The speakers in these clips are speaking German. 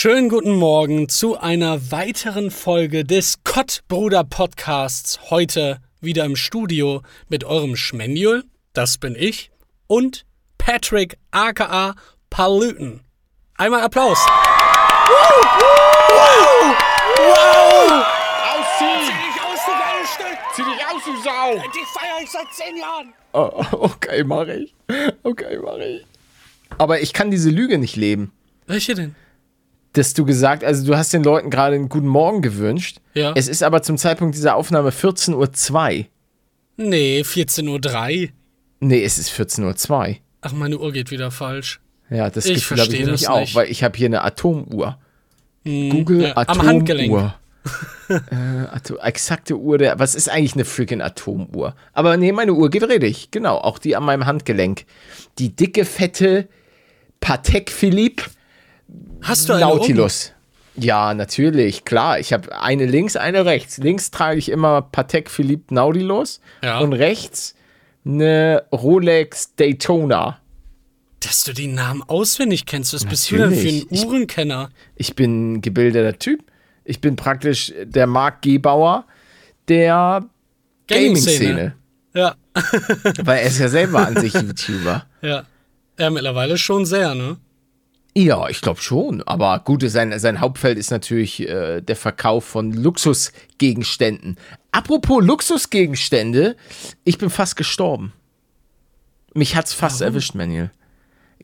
Schönen guten Morgen zu einer weiteren Folge des Kottbruder Podcasts. Heute wieder im Studio mit eurem Schmenjul, das bin ich, und Patrick aka Paluten. Einmal Applaus. Wow! Wow! wow. Ausziehen! Zieh dich aus, du geiles Stück! Zieh dich aus, du Sau! Die feier ich seit zehn Jahren! Oh, okay, mach ich. Okay, mach ich. Aber ich kann diese Lüge nicht leben. Welche denn? Dass du gesagt, also du hast den Leuten gerade einen guten Morgen gewünscht. Ja. Es ist aber zum Zeitpunkt dieser Aufnahme 14.02 Uhr. Nee, 14.03 Uhr. Nee, es ist 14.02 Uhr. Ach, meine Uhr geht wieder falsch. Ja, das Ich Gefühl habe ich nämlich auch, weil ich habe hier eine Atomuhr. Google ja, am Atomuhr. Handgelenk. äh, exakte Uhr der. Was ist eigentlich eine freaking Atomuhr? Aber nee, meine Uhr geht richtig. Genau, auch die an meinem Handgelenk. Die dicke, fette Patek Philippe Hast du eine um? Nautilus. Ja, natürlich, klar. Ich habe eine links, eine rechts. Links trage ich immer Patek Philippe Nautilus Ja. und rechts eine Rolex Daytona. Dass du die Namen auswendig kennst, was bist du denn für ein Natürlich. Ich- Uhrenkenner? Ich bin ein gebildeter Typ. Ich bin praktisch der Marc Gebauer der Gaming-Szene. Ja, Weil er ist ja selber an sich YouTuber. ja. Ja, mittlerweile schon sehr, ne? Ja, ich glaube schon. Aber gut, sein, sein Hauptfeld ist natürlich äh, der Verkauf von Luxusgegenständen. Apropos Luxusgegenstände, ich bin fast gestorben. Mich hat's fast erwischt, Manuel.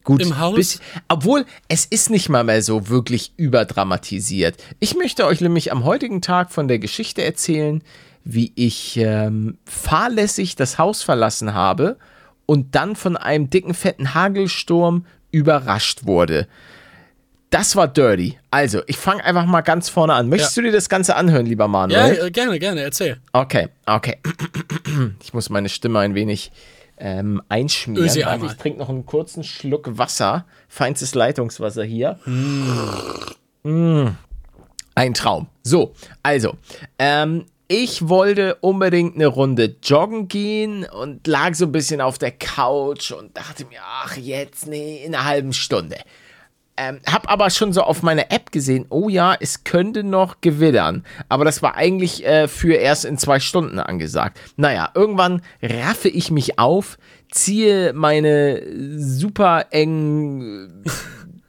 Gut, Im Haus? bis- obwohl es ist nicht mal mehr so wirklich überdramatisiert. Ich möchte euch nämlich am heutigen Tag von der Geschichte erzählen, wie ich ähm, fahrlässig das Haus verlassen habe und dann von einem dicken, fetten Hagelsturm überrascht wurde. Das war dirty. Also, ich fange einfach mal ganz vorne an. Möchtest Ja. du dir das Ganze anhören, lieber Ja, Manuel? äh, gerne, gerne, erzähl. Okay, okay. Ich muss meine Stimme ein wenig ähm, einschmieren. Ösi Warte, ich trinke noch einen kurzen Schluck Wasser. Feinstes Leitungswasser hier. Mm. Ein Traum. So, also, ähm, ich wollte unbedingt eine Runde joggen gehen und lag so ein bisschen auf der Couch und dachte mir, ach, jetzt, nee, in einer halben Stunde. Ähm, hab aber schon so auf meiner App gesehen, oh ja, es könnte noch gewittern. Aber das war eigentlich äh, für erst in zwei Stunden angesagt. Naja, irgendwann raffe ich mich auf, ziehe meine super engen äh,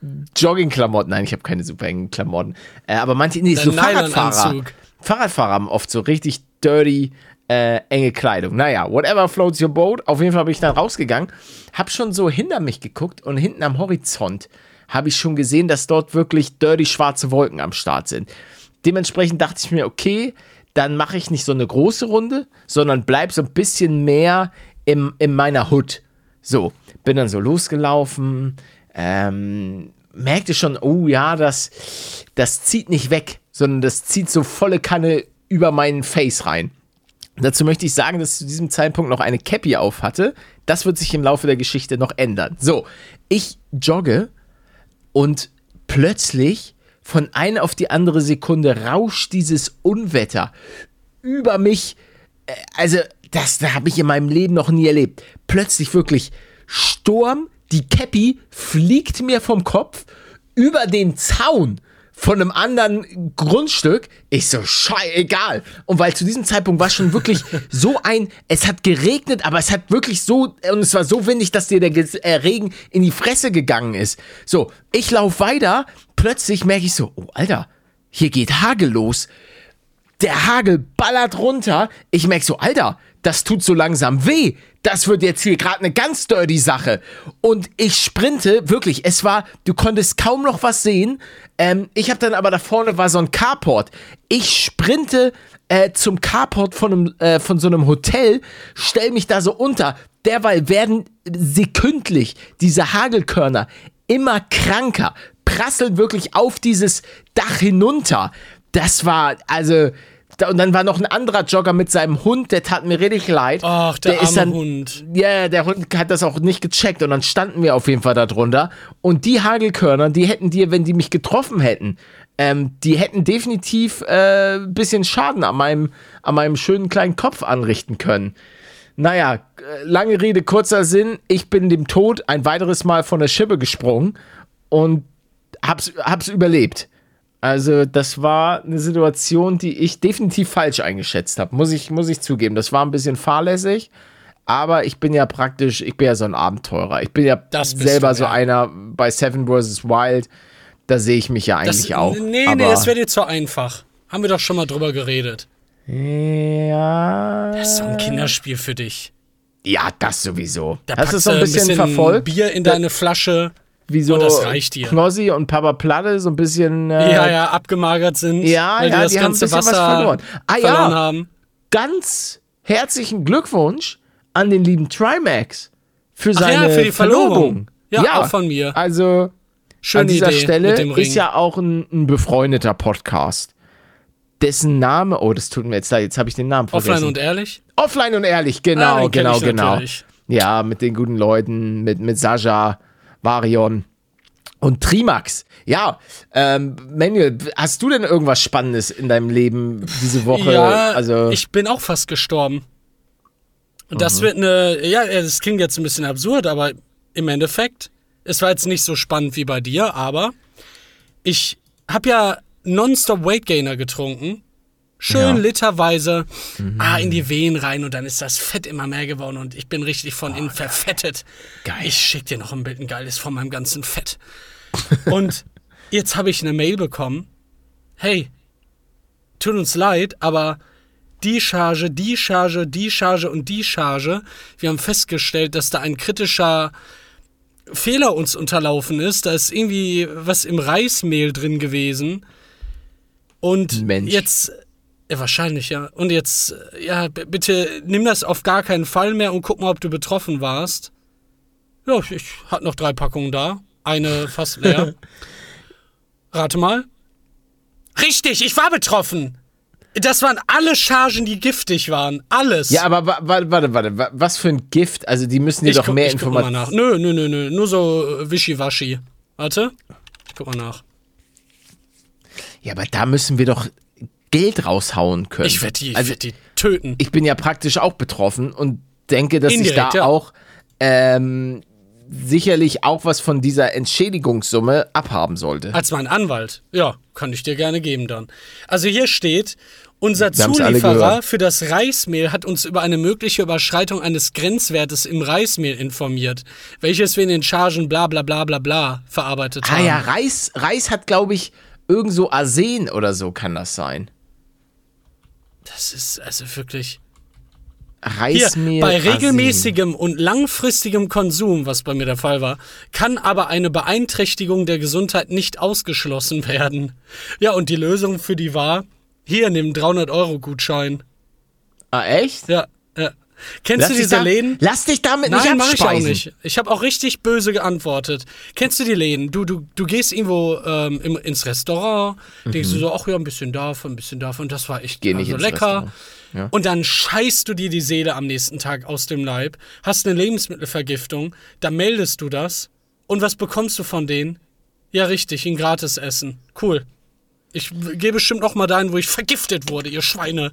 Joggingklamotten, nein, ich habe keine super engen Klamotten, äh, aber manche, nee, so Fahrradfahrer. Fahrradfahrer haben oft so richtig dirty, äh, enge Kleidung. Naja, whatever floats your boat. Auf jeden Fall bin ich dann rausgegangen, hab schon so hinter mich geguckt und hinten am Horizont habe ich schon gesehen, dass dort wirklich dirty schwarze Wolken am Start sind. Dementsprechend dachte ich mir, okay, dann mache ich nicht so eine große Runde, sondern bleib so ein bisschen mehr im, in meiner Hood. So, bin dann so losgelaufen, ähm, merkte schon, oh ja, das, das zieht nicht weg, sondern das zieht so volle Kanne über meinen Face rein. Dazu möchte ich sagen, dass ich zu diesem Zeitpunkt noch eine Cappy auf hatte. Das wird sich im Laufe der Geschichte noch ändern. So, ich jogge und plötzlich von einer auf die andere Sekunde rauscht dieses Unwetter über mich. Äh, Also, das, das habe ich in meinem Leben noch nie erlebt. Plötzlich wirklich Sturm, die Cappy fliegt mir vom Kopf über den Zaun von einem anderen Grundstück. Ich so, scheißegal. Und weil zu diesem Zeitpunkt war schon wirklich so ein, es hat geregnet, aber es hat wirklich so, und es war so windig, dass dir der äh, Regen in die Fresse gegangen ist. So, ich laufe weiter, plötzlich merke ich so, oh Alter, hier geht Hagel los der Hagel ballert runter. Ich merke so, Alter, das tut so langsam weh. Das wird jetzt hier gerade eine ganz dirty Sache. Und ich sprinte, wirklich, es war, du konntest kaum noch was sehen. Ähm, ich habe dann aber da vorne war so ein Carport. Ich sprinte äh, zum Carport von, einem, äh, von so einem Hotel, stell mich da so unter. Derweil werden sekündlich diese Hagelkörner immer kranker, prasseln wirklich auf dieses Dach hinunter. Das war, also, da, und dann war noch ein anderer Jogger mit seinem Hund, der tat mir richtig leid. Ach, der, ist arme dann, Hund. Ja, der Hund hat das auch nicht gecheckt und dann standen wir auf jeden Fall da drunter. Und die Hagelkörner, die hätten dir, wenn die mich getroffen hätten, ähm, die hätten definitiv äh, ein bisschen Schaden an meinem, an meinem schönen kleinen Kopf anrichten können. Naja, äh, lange Rede, kurzer Sinn. Ich bin dem Tod ein weiteres Mal von der Schippe gesprungen und hab's, hab's überlebt. Also, das war eine Situation, die ich definitiv falsch eingeschätzt habe, muss ich, muss ich zugeben. Das war ein bisschen fahrlässig, aber ich bin ja praktisch, ich bin ja so ein Abenteurer. Ich bin ja selber du, so ja. einer bei Seven vs. Wild. Da sehe ich mich ja eigentlich Das, auch. Nee, nee, das wäre dir zu einfach. Haben wir doch schon mal drüber geredet. Ja. Das ist so ein Kinderspiel für dich. Ja, das sowieso. Da das ist so ein du bisschen, verfolgt. Bier in deine Flasche, wie so dir. Knossi und Papa Platte, so ein bisschen. Äh, ja, ja, abgemagert sind, Ja, weil ja, die das die haben ein ganze bisschen was Wasser verloren. Ah, ja. verloren haben. Ganz herzlichen Glückwunsch an den lieben Trimax für Ach seine ja, für die Verlobung. Verlobung. Ja, auch von mir. Also Schöne an dieser Idee Stelle ist ja auch ein, ein befreundeter Podcast, dessen Name, oh, das tut mir jetzt leid, jetzt habe ich den Namen vergessen. Offline und ehrlich. Offline und ehrlich, Ah, genau, kenn genau, genau. natürlich. Ja, mit den guten Leuten, mit, mit Sascha, Varion und Trimax. Ja, ähm, Manuel, hast du denn irgendwas Spannendes in deinem Leben diese Woche? Ja, also, ich bin auch fast gestorben. Und Mhm. das wird eine, ja, das klingt jetzt ein bisschen absurd, aber im Endeffekt, es war jetzt nicht so spannend wie bei dir, aber ich habe ja nonstop Weight Gainer getrunken. Schön Ja. Mhm. literweise ah, in die Venen rein und dann ist das Fett immer mehr geworden und ich bin richtig von innen verfettet. Oh, Geil. Ich schick dir noch ein Bild, ein geiles von meinem ganzen Fett. und jetzt habe ich eine Mail bekommen. Hey, tut uns leid, aber die Charge, die Charge, die Charge und die Charge, wir haben festgestellt, dass da ein kritischer Fehler uns unterlaufen ist. Da ist irgendwie was im Reismehl drin gewesen. Und Mensch. jetzt, ja, wahrscheinlich, ja. Und jetzt, äh, ja, bitte nimm das auf gar keinen Fall mehr und guck mal, ob du betroffen warst. Ja, ich, ich hatte noch drei Packungen da. Eine fast leer. Rate mal. Richtig, ich war betroffen. Das waren alle Chargen, die giftig waren. Alles. ja, aber wa- warte, warte, warte, wa- was für ein Gift? Also, die müssen dir ich doch guck, mehr mal nach. Informationen. Nö, nö, nö, nö. Nur so äh, wischiwaschi. Warte. Ich guck mal nach. Ja, aber da müssen wir doch Geld raushauen können. Ich werde die, also, werd die töten. ich bin ja praktisch auch betroffen und denke, dass Indirekt, ich da ja. auch ähm, sicherlich auch was von dieser Entschädigungssumme abhaben sollte. Als mein Anwalt. Ja, kann ich dir gerne geben dann. Also hier steht, unser Zulieferer für das Reismehl hat uns über eine mögliche Überschreitung eines Grenzwertes im Reismehl informiert, welches wir in den Chargen bla bla bla bla bla verarbeitet Ah haben. ja, Reis, Reis hat, glaube ich, irgend so Arsen oder so kann das sein. Das ist also wirklich. Hier, Reismehl. bei regelmäßigem und langfristigem Konsum, was bei mir der Fall war, kann aber eine Beeinträchtigung der Gesundheit nicht ausgeschlossen werden. Ja, und die Lösung für die war, hier, nimm 300-Euro-Gutschein. Ah, echt? Ja, ja. Kennst Lass du diese da, Läden? Lass dich damit nicht Nein, mach ich auch abspeisen. nicht. Ich habe auch richtig böse geantwortet. Kennst du die Läden? Du, du, du gehst irgendwo ähm, im, ins Restaurant, denkst du so, ach ja, ein bisschen davon, ein bisschen davon. Das war echt Mhm. Geh nicht also lecker. Ja. Und dann scheißt du dir die Seele am nächsten Tag aus dem Leib, hast eine Lebensmittelvergiftung, dann meldest du das. Und was bekommst du von denen? Ja, richtig, ein Gratisessen. Cool. Ich gehe bestimmt noch mal dahin, wo ich vergiftet wurde, ihr Schweine.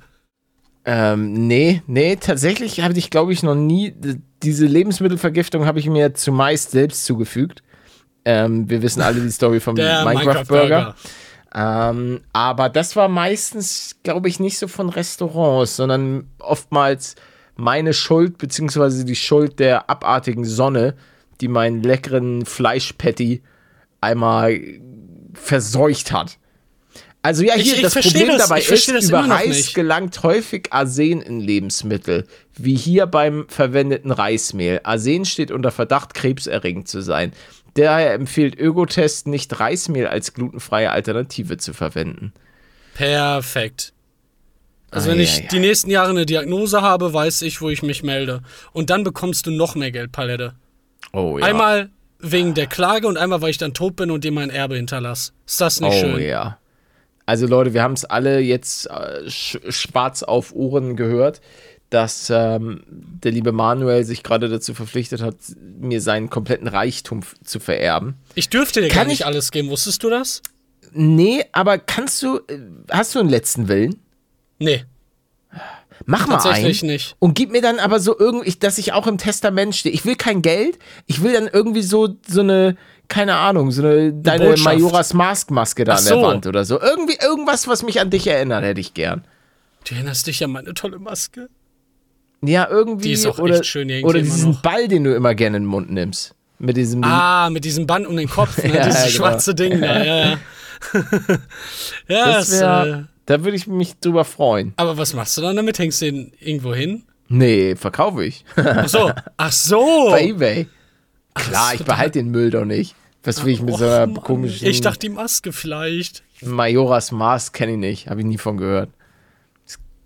Ähm, nee, nee, tatsächlich habe ich, glaube ich, noch nie. Diese Lebensmittelvergiftung habe ich mir zumeist selbst zugefügt. Ähm, wir wissen alle die Story vom Minecraft-Burger. Ähm, aber das war meistens, glaube ich, nicht so von Restaurants, sondern oftmals meine Schuld, beziehungsweise die Schuld der abartigen Sonne, die meinen leckeren Fleischpatty einmal verseucht hat. Also ja, Ich- hier, ich das versteh Problem das- dabei ich ist, das über Reis gelangt häufig Arsen in Lebensmittel, wie hier beim verwendeten Reismehl. Arsen steht unter Verdacht, krebserregend zu sein. Daher empfiehlt Ögotest nicht Reismehl als glutenfreie Alternative zu verwenden. Perfekt. Also wenn Ei, ich ei, die nächsten Jahre eine Diagnose habe, weiß ich, wo ich mich melde. Und dann bekommst du noch mehr Geldpalette. Oh ja. Einmal wegen der Klage und einmal, weil ich dann tot bin und dir mein Erbe hinterlasse. Ist das nicht oh schön? ja. Also Leute, wir haben es alle jetzt äh, sch schwarz auf Ohren gehört, dass ähm, der liebe Manuel sich gerade dazu verpflichtet hat, mir seinen kompletten Reichtum zu vererben. Ich dürfte dir Kann gar nicht ich- alles geben. Wusstest du das? Nee, aber kannst du, äh, hast du einen letzten Willen? Nee. Mach mal Tatsächlich einen nicht. und gib mir dann aber so irgendwie, dass ich auch im Testament stehe. Ich will kein Geld, ich will dann irgendwie so, so eine, keine Ahnung, so eine, deine Botschaft. Majoras Mask Maske da Ach an der so. Wand oder so. Irgendwie, irgendwas, was mich an dich erinnert, hätte ich gern. Du erinnerst dich an meine tolle Maske? Ja, irgendwie. Die ist auch oder, echt schön irgendwie Oder diesen. Ball, den du immer gerne in den Mund nimmst. Mit diesem. Ah, mit diesem Band um den Kopf, ne? Ja, Dieses genau. schwarze Ding da, ja, ja. ja, das das, wär, äh, da würde ich mich drüber freuen. aber was machst du dann damit? Hängst du den irgendwo hin? Nee, verkaufe ich. Ach so, ach so. Bei Ebay. Klar, Ach ich behalte den Müll doch nicht. Was will ich mit so einer komischen Ich dachte, die Maske vielleicht. Majoras Mask kenne ich nicht, habe ich nie von gehört.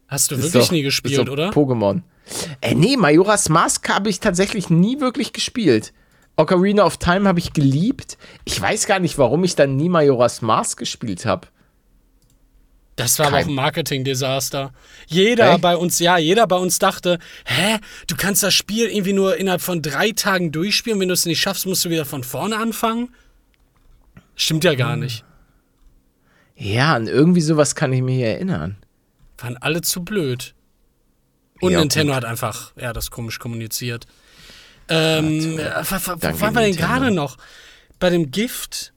Hast du Ist wirklich doch- nie gespielt, oder? Pokémon. Äh, nee, Majoras Mask habe ich tatsächlich nie wirklich gespielt. Ocarina of Time habe ich geliebt. Ich weiß gar nicht, warum ich dann nie Majoras Mask gespielt habe. Das war aber auch ein Marketing-Desaster. Jeder Echt? bei uns, ja, jeder bei uns dachte, hä, du kannst das Spiel irgendwie nur innerhalb von drei Tagen durchspielen. Wenn du es nicht schaffst, musst du wieder von vorne anfangen. Stimmt ja Hm. gar nicht. Ja, an irgendwie sowas kann ich mich erinnern. Waren alle zu blöd. Und Ja, Nintendo hat einfach, ja, das komisch kommuniziert. Ähm, äh, wo, waren wir denn gerade noch? Bei dem Gift?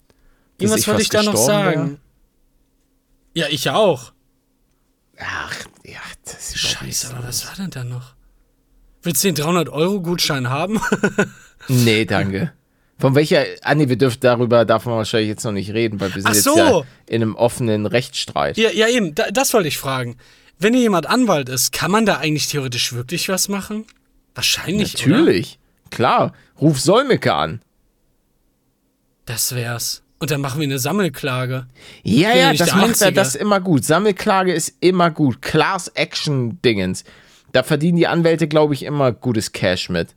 Irgendwas wollte ich da noch sagen. Ja, ich auch. Ach, ja, das ist Scheiße, so. aber was war denn da noch? Willst du den 300-Euro-Gutschein haben? Nee, danke. Von welcher. Ah, nee, wir dürfen darüber, darf man wahrscheinlich jetzt noch nicht reden, weil wir sind Ach jetzt so. ja in einem offenen Rechtsstreit. ja, ja, eben, da, das wollte ich fragen. Wenn hier jemand Anwalt ist, kann man da eigentlich theoretisch wirklich was machen? Wahrscheinlich, Oder? Natürlich. Klar. Ruf Solmecke an. Das wär's. Und dann machen wir eine Sammelklage. Ja, ja das macht er, das ist immer gut. Sammelklage ist immer gut. Class Action Dingens. Da verdienen die Anwälte, glaube ich, immer gutes Cash mit.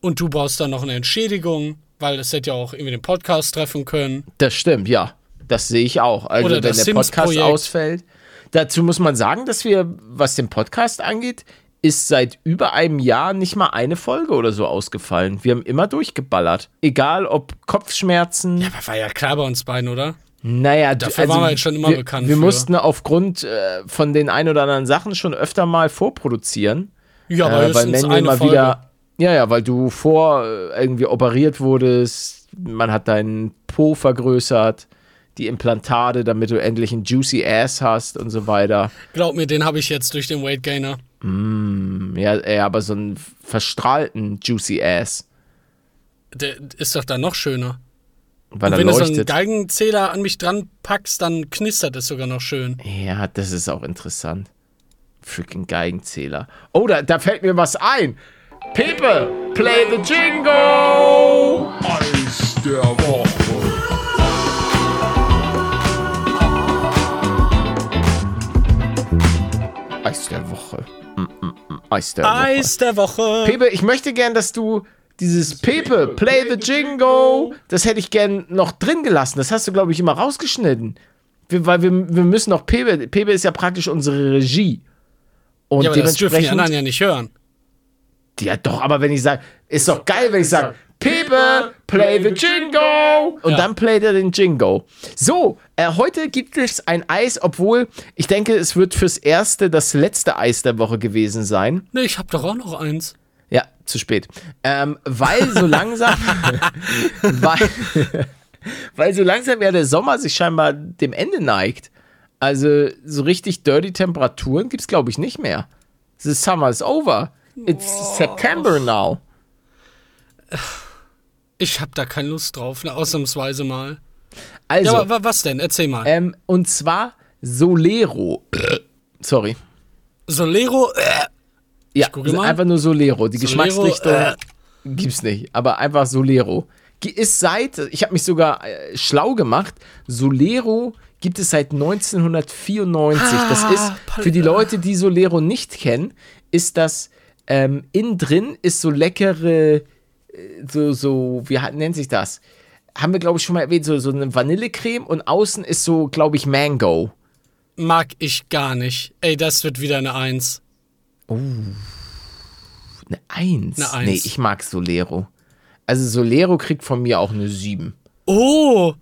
Und du brauchst dann noch eine Entschädigung, weil das hätte ja auch irgendwie den Podcast treffen können. Das stimmt, ja. Das sehe ich auch. Also, Oder wenn der Podcast ausfällt. Dazu muss man sagen, dass wir, was den Podcast angeht, ist seit über einem Jahr nicht mal eine Folge oder so ausgefallen. Wir haben immer durchgeballert. Egal ob Kopfschmerzen. Aber war ja klar bei uns beiden, oder? Naja, Dafür waren wir jetzt schon immer wir, bekannt Wir für. mussten aufgrund äh, von den ein oder anderen Sachen schon öfter mal vorproduzieren. Ja, aber äh, weil eine mal Folge. wieder. Ja, ja, weil du vor äh, irgendwie operiert wurdest, man hat deinen Po vergrößert, die Implantate, damit du endlich ein juicy Ass hast und so weiter. Glaub mir, den habe ich jetzt durch den Weight Gainer. Ja, ja, aber so einen verstrahlten juicy Ass, Der ist doch dann noch schöner. weil Und wenn du so einen leuchtet. Geigenzähler an mich dran packst, dann knistert es sogar noch schön. Ja, das ist auch interessant. Freaking Geigenzähler. Oh, da, da fällt mir was ein. Pepe, play the jingle! Eis der Woche. Eis der Woche. Eis der Woche. Eis der Woche. Pepe, ich möchte gern, dass du dieses Pepe, play the jingle, das hätte ich gern noch drin gelassen. Das hast du, glaube ich, immer rausgeschnitten. Wir, weil wir, wir müssen noch Pepe, Pepe ist ja praktisch unsere Regie. Und ja, aber das dürfen die dementsprechend. anderen ja nicht hören. Ja, doch, aber wenn ich sage, ist doch geil, wenn ich sage, Pepe, play the Jingo. Und Ja. dann playt er den Jingo. So, äh, heute gibt es ein Eis, obwohl ich denke, es wird fürs erste das letzte Eis der Woche gewesen sein. Ne, ich hab doch auch noch eins. Ja, zu spät. Ähm, weil so langsam, weil, weil so langsam ja der Sommer sich scheinbar dem Ende neigt. Also so richtig dirty Temperaturen gibt es, glaube ich, nicht mehr. The summer is over. It's September now. Ich hab da keine Lust drauf, ne, ausnahmsweise mal. Also, Ja, aber wa- was denn? Erzähl mal. ähm, und zwar Solero. Sorry. Solero, äh, Ja, einfach nur Solero. Die Solero, Geschmacksrichtung äh. gibt's nicht, aber einfach Solero. Ist seit, ich habe mich sogar äh, schlau gemacht, Solero gibt es seit 1994. das Ah, ist, für die Leute, die Solero nicht kennen, ist das, ähm, innen drin ist so leckere, so, so, wie nennt sich das? Haben wir, glaube ich, schon mal erwähnt, so, so eine Vanillecreme und außen ist so, glaube ich, Mango. mag ich gar nicht. Ey, das wird wieder eine Eins. Eine Eins. Eine Eins. Nee, ich mag Solero. Also Solero kriegt von mir auch eine 7. Oh!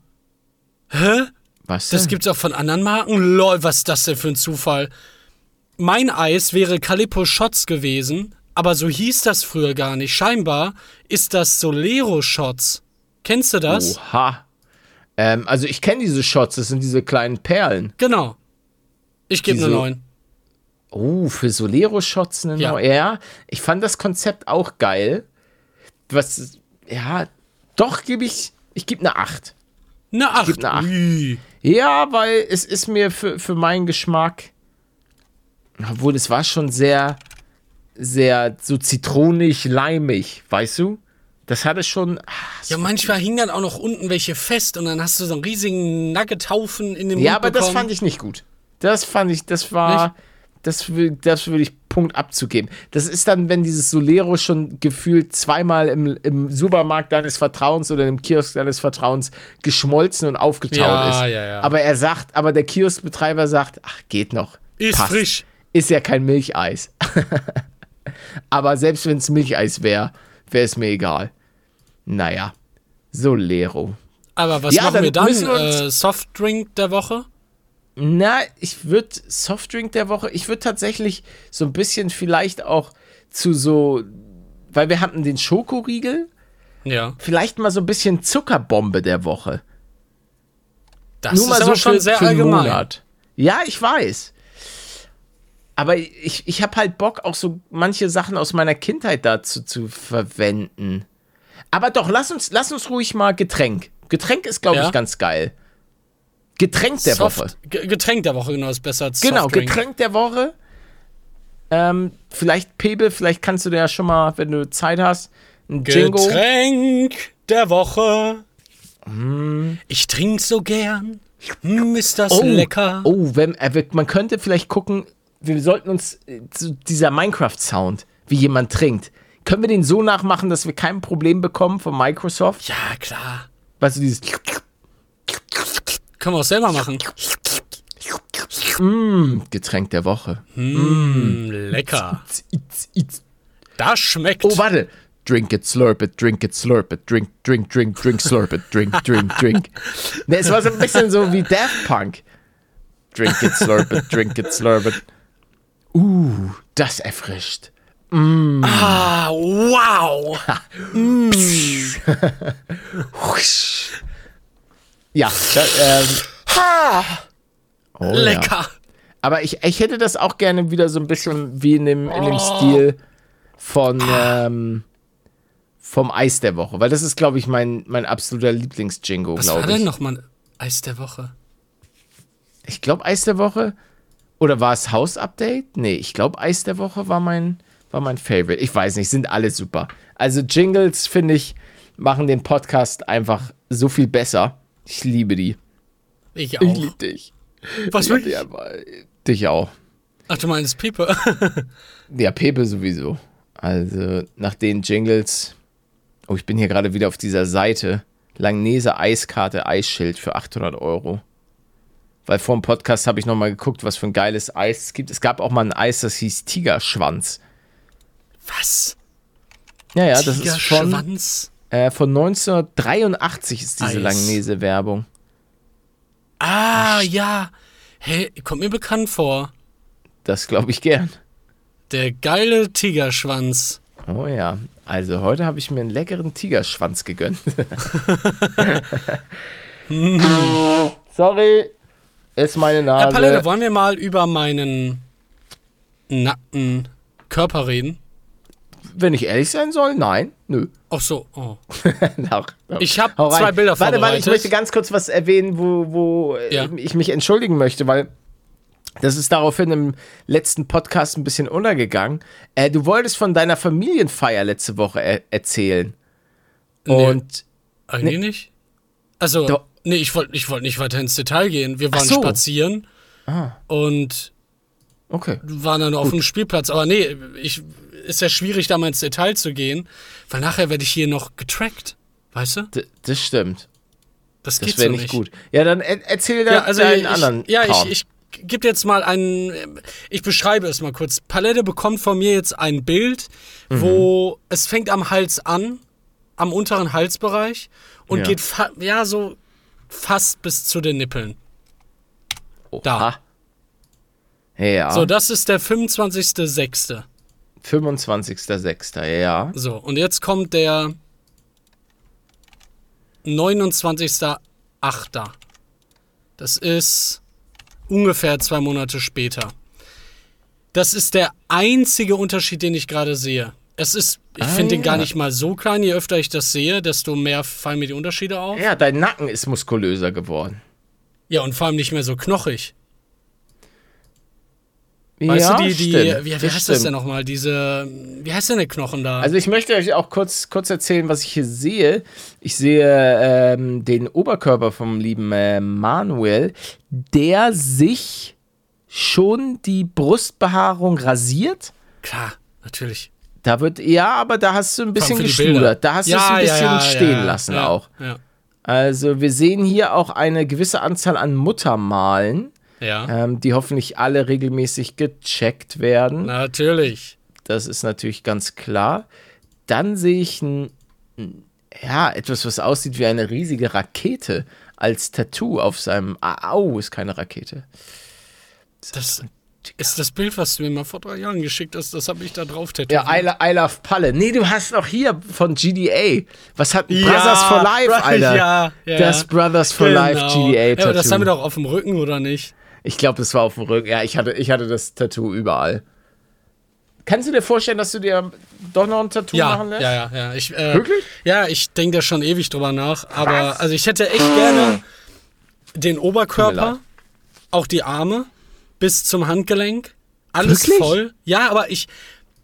Hä? Was Das denn? gibt's auch von anderen Marken? Lol, was ist das denn für ein Zufall? mein Eis wäre Calippo Shots gewesen, aber so hieß das früher gar nicht. Scheinbar ist das Solero Shots. Kennst du das? Oha. Ähm, also ich kenne diese Shots, das sind diese kleinen Perlen. Genau. Ich gebe eine 9. Oh, für Solero-Shots eine Ja. neue. Ja, ich fand das Konzept auch geil. Was, ja, doch gebe ich, ich gebe eine 8. Eine 8. geb eine Acht. Ui. Ja, weil es ist mir für, für meinen Geschmack, obwohl es war schon sehr, sehr so zitronig, leimig, weißt du? Das hatte schon, ah, Ja, manchmal hingen dann auch noch unten welche fest und dann hast du so einen riesigen Nugget-Haufen in dem ja, Mund aber das bekommen. fand ich nicht gut. Das fand ich, das war, das will, das würde ich Punkt abzugeben. Das ist dann, wenn dieses Solero schon gefühlt zweimal im, im Supermarkt deines Vertrauens oder im Kiosk deines Vertrauens geschmolzen und aufgetaut Ja, ist. ja, ja. Aber er sagt, aber der Kioskbetreiber sagt, ach, geht noch. Ist passt. frisch. Ist ja kein Milcheis. aber selbst wenn es Milcheis wäre, wäre es mir egal. Naja, Solero. Aber was Ja, machen dann wir dann? wir äh, Softdrink der Woche? Na, ich würde Softdrink der Woche, ich würde tatsächlich so ein bisschen vielleicht auch zu so, weil wir hatten den Schokoriegel, Ja. vielleicht mal so ein bisschen Zuckerbombe der Woche. Das Nur ist mal so schon für, sehr für allgemein. Monat. Ja, ich weiß. Aber ich, ich habe halt Bock, auch so manche Sachen aus meiner Kindheit dazu zu verwenden. Aber doch, lass uns, lass uns ruhig mal Getränk. Getränk ist, glaube Ja? ich, ganz geil. Getränk der Soft, Woche. Ge- Getränk der Woche, genau, ist besser als Genau, Softdrink. Getränk der Woche. Ähm, vielleicht Pebe, vielleicht kannst du dir ja schon mal, wenn du Zeit hast, ein Jingo. Getränk der Woche. Ich trink so gern. Hm, ist das lecker. Oh, wenn, äh, man könnte vielleicht gucken, wir sollten uns äh, zu dieser Minecraft-Sound, wie jemand trinkt, können wir den so nachmachen, dass wir kein Problem bekommen von Microsoft? Ja, klar. Weißt du, dieses Können wir auch selber machen. Getränk der Woche. Hm, lecker. Das schmeckt. Oh, warte. Drink it, slurp it, drink it, slurp it, drink, drink, drink, drink, slurp it, drink, drink, drink. Ne, es war so ein bisschen so wie Daft Punk. Drink it, slurp it, drink it, slurp it. Uh, das erfrischt. ah, wow. Husch. Ja, da, ähm, oh, ja. lecker. Aber ich, ich hätte das auch gerne wieder so ein bisschen wie in dem, in dem Stil von ähm, vom Eis der Woche, weil das ist, glaube ich, mein, mein absoluter Lieblingsjingo, Was war glaube denn ich. nochmal Eis der Woche? Ich glaube Eis der Woche oder war es Haus-Update? Nee, ich glaube Eis der Woche war mein war mein Favorite. Ich weiß nicht, sind alle super. Also Jingles finde ich machen den Podcast einfach so viel besser. Ich liebe die. Ich Ich auch. liebe dich. Was Ich will lieb dich, aber dich auch. Ach, du meinst Piepe? Ja, Pepe sowieso. Also nach den Jingles. Oh, ich bin hier gerade wieder auf dieser Seite. Langnese Eiskarte Eisschild für 800 Euro. Weil vor dem Podcast habe ich nochmal geguckt, was für ein geiles Eis es gibt. Es gab auch mal ein Eis, das hieß Tigerschwanz. Was? Ja, ja, das ist von, Tigerschwanz? äh, von 1983 ist diese Eis. Langnese-Werbung. Ah, ja. Hey, kommt mir bekannt vor. Das glaube ich gern. Der geile Tigerschwanz. Oh ja, also heute habe ich mir einen leckeren Tigerschwanz gegönnt. Sorry, ist meine Herr Palette, Nase. wollen wir mal über meinen nackten Körper reden? Wenn ich ehrlich sein soll, nein, nö. Ach so, oh. Doch, doch. Ich habe zwei Bilder Warte, warte, ich vorbereitet. möchte ganz kurz was erwähnen, wo, wo äh, Ja. ich mich entschuldigen möchte, weil das ist daraufhin im letzten Podcast ein bisschen untergegangen. Äh, du wolltest von deiner Familienfeier letzte Woche er erzählen. Nee. Und Eigentlich nicht? Also, Doch. Nee, ich wollte ich wollt nicht weiter ins Detail gehen. Wir waren so. spazieren Ah. und okay. waren dann auf dem Spielplatz. Aber nee, ich, ist ja schwierig, da mal ins Detail zu gehen, weil nachher werde ich hier noch getrackt. Weißt du? D das stimmt. Das, Das wäre so nicht nicht gut. Ja, dann er erzähl Ja, da also deinen ich, anderen ja, Kram. ich, ich gebe jetzt mal einen, ich beschreibe es mal kurz. Palette bekommt von mir jetzt ein Bild, Mhm. wo es fängt am Hals an, am unteren Halsbereich und Ja. geht ja so fast bis zu den Nippeln. Oha. da. Ja. So, das ist der 25.06. 25.06. Ja. So, und jetzt kommt der 29.08. Das ist ungefähr zwei Monate später. Das ist der einzige Unterschied, den ich gerade sehe. Es ist, ich Ah, finde den gar ja. nicht mal so klein. Je öfter ich das sehe, desto mehr fallen mir die Unterschiede auf. Ja, dein Nacken ist muskulöser geworden. Ja, und vor allem nicht mehr so knochig. Weißt ja, du, die, die, stimmt, wie, wie heißt das stimmt. denn nochmal? Diese, wie heißt denn der Knochen da? Also ich möchte euch auch kurz, kurz erzählen, was ich hier sehe. Ich sehe ähm, den Oberkörper vom lieben äh, Manuel, der sich schon die Brustbehaarung rasiert. Klar, natürlich. Da wird, ja, aber da hast du ein bisschen geschludert. Da hast du es ein bisschen stehen lassen ja, auch. Ja, Also wir sehen hier auch eine gewisse Anzahl an Muttermalen, ja. ähm, die hoffentlich alle regelmäßig gecheckt werden. natürlich. Das ist natürlich ganz klar. Dann sehe ich ein, ein- ja, etwas, was aussieht wie eine riesige Rakete als Tattoo auf seinem. Au, ist keine Rakete. Das ist das Bild, was du mir mal vor drei Jahren geschickt hast. Das habe ich da drauf tätowiert. Ja, I, lo- I love Palle. Nee, du hast noch hier von GDA. Was hat Ja, Brothers for Life, Bro- Alter? ja, ja. Das Brothers for Life Genau. GDA Ja, Tattoo. aber das haben wir doch auf dem Rücken, oder nicht? Ich glaube, das war auf dem Rücken. Ja, ich hatte, ich hatte das Tattoo überall. Kannst du dir vorstellen, dass du dir doch noch ein Tattoo Ja, machen lässt? ja, ja, ja. Ich, äh, Wirklich? Ja, ich denke da schon ewig drüber nach. Aber also ich hätte echt gerne den Oberkörper, auch die Arme, bis zum Handgelenk. Alles Wirklich? voll. Ja, aber ich.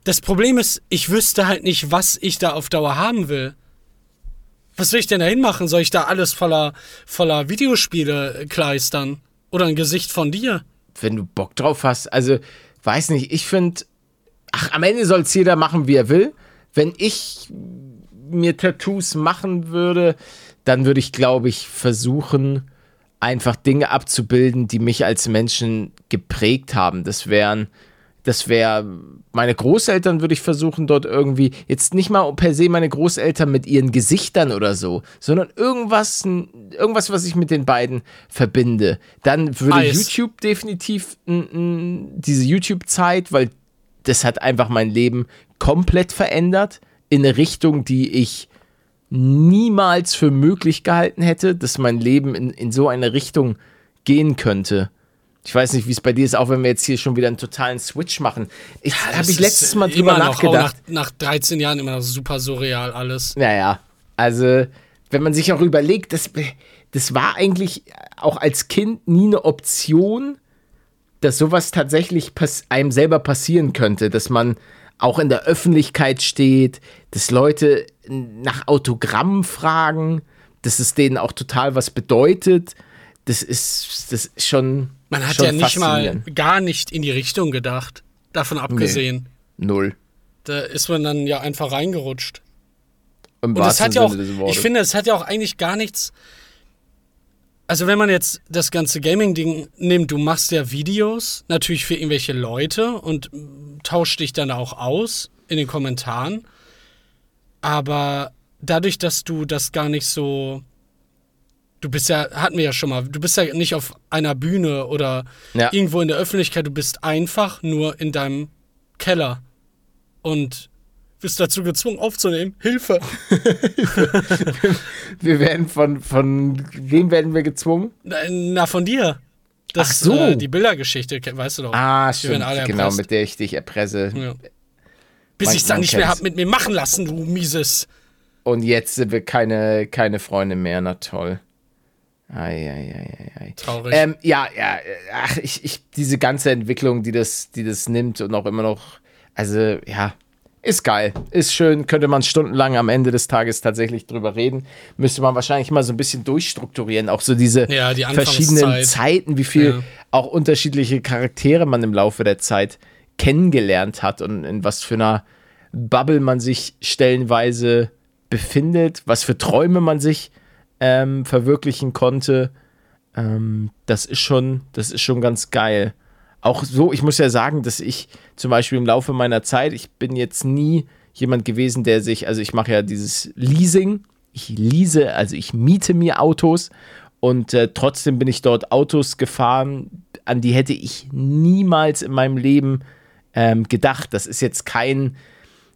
Das Problem ist, ich wüsste halt nicht, was ich da auf Dauer haben will. Was will ich denn da hinmachen? Soll ich da alles voller, voller Videospiele kleistern? Oder ein Gesicht von dir? wenn du Bock drauf hast. Also, weiß nicht, ich finde, ach, am Ende soll es jeder machen, wie er will. Wenn ich mir Tattoos machen würde, dann würde ich, glaube ich, versuchen, einfach Dinge abzubilden, die mich als Menschen geprägt haben. Das wären, das wäre, meine Großeltern würde ich versuchen, dort irgendwie, jetzt nicht mal per se meine Großeltern mit ihren Gesichtern oder so, sondern irgendwas, irgendwas, was ich mit den beiden verbinde. Dann würde Eis. YouTube definitiv diese YouTube-Zeit, weil das hat einfach mein Leben komplett verändert in eine Richtung, die ich niemals für möglich gehalten hätte, dass mein Leben in, in so eine Richtung gehen könnte. Ich weiß nicht, wie es bei dir ist, auch wenn wir jetzt hier schon wieder einen totalen Switch machen. Ich Das habe ich letztes Mal drüber nachgedacht. Nach, nach 13 Jahren immer noch super surreal alles. Naja, also wenn man sich auch überlegt, das, das war eigentlich auch als Kind nie eine Option, dass sowas tatsächlich einem selber passieren könnte, dass man auch in der Öffentlichkeit steht, dass Leute nach Autogrammen fragen, dass es denen auch total was bedeutet. Das ist, das ist schon. Man hat schon ja nicht mal gar nicht in die Richtung gedacht. Davon abgesehen. Null. Da ist man dann ja einfach reingerutscht. Im Und wahrsten hat ja auch, ich finde, es hat ja auch eigentlich gar nichts. Also wenn man jetzt das ganze Gaming-Ding nimmt, du machst ja Videos, natürlich für irgendwelche Leute und tauscht dich dann auch aus in den Kommentaren. Aber dadurch, dass du das gar nicht so. Du bist ja, hatten wir ja schon mal, du bist ja nicht auf einer Bühne oder Ja. irgendwo in der Öffentlichkeit, du bist einfach nur in deinem Keller und bist dazu gezwungen aufzunehmen. Hilfe! wir werden von, von wem werden wir gezwungen? Na, von dir. Das, Ach so. Äh, die Bildergeschichte, weißt du doch. Ah, stimmt. Genau, mit der ich dich erpresse. Ja. Bis ich es dann nicht mehr kennt's. hab mit mir machen lassen, du mieses. Und jetzt sind wir keine, keine Freunde mehr, na toll. Ei, ei, ei, ei, ei. Traurig. Ähm, ja, ja, ach, ich, ich, diese ganze Entwicklung, die das, die das nimmt und auch immer noch, also, ja, ist geil, ist schön, könnte man stundenlang am Ende des Tages tatsächlich drüber reden. Müsste man wahrscheinlich mal so ein bisschen durchstrukturieren, auch so diese Ja, die verschiedenen. Zeiten, wie viel Ja. auch unterschiedliche Charaktere man im Laufe der Zeit kennengelernt hat und in was für einer Bubble man sich stellenweise befindet, was für Träume man sich ähm, verwirklichen konnte. Ähm, das ist schon, das ist schon ganz geil. Auch so, ich muss ja sagen, dass ich zum Beispiel im Laufe meiner Zeit, ich bin jetzt nie jemand gewesen, der sich, also ich mache ja dieses Leasing, ich lease, also ich miete mir Autos und äh, trotzdem bin ich dort Autos gefahren, an die hätte ich niemals in meinem Leben ähm, gedacht. Das ist jetzt kein,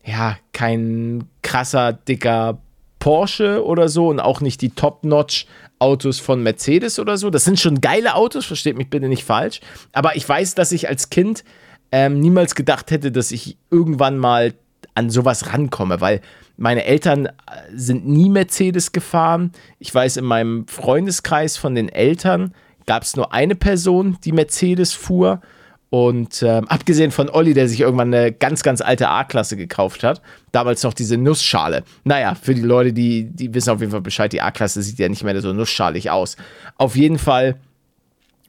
ja, kein krasser, dicker Porsche oder so und auch nicht die Top-Notch-Autos von Mercedes oder so. Das sind schon geile Autos, versteht mich bitte nicht falsch. Aber ich weiß, dass ich als Kind ähm, niemals gedacht hätte, dass ich irgendwann mal an sowas rankomme, weil meine Eltern äh, sind nie Mercedes gefahren. Ich weiß, in meinem Freundeskreis von den Eltern gab es nur eine Person, die Mercedes fuhr. Und ähm, abgesehen von Olli, der sich irgendwann eine ganz, ganz alte A-Klasse gekauft hat, damals noch diese Nussschale. Naja, für die Leute, die, die wissen auf jeden Fall Bescheid, die A-Klasse sieht ja nicht mehr so nussschalig aus. Auf jeden Fall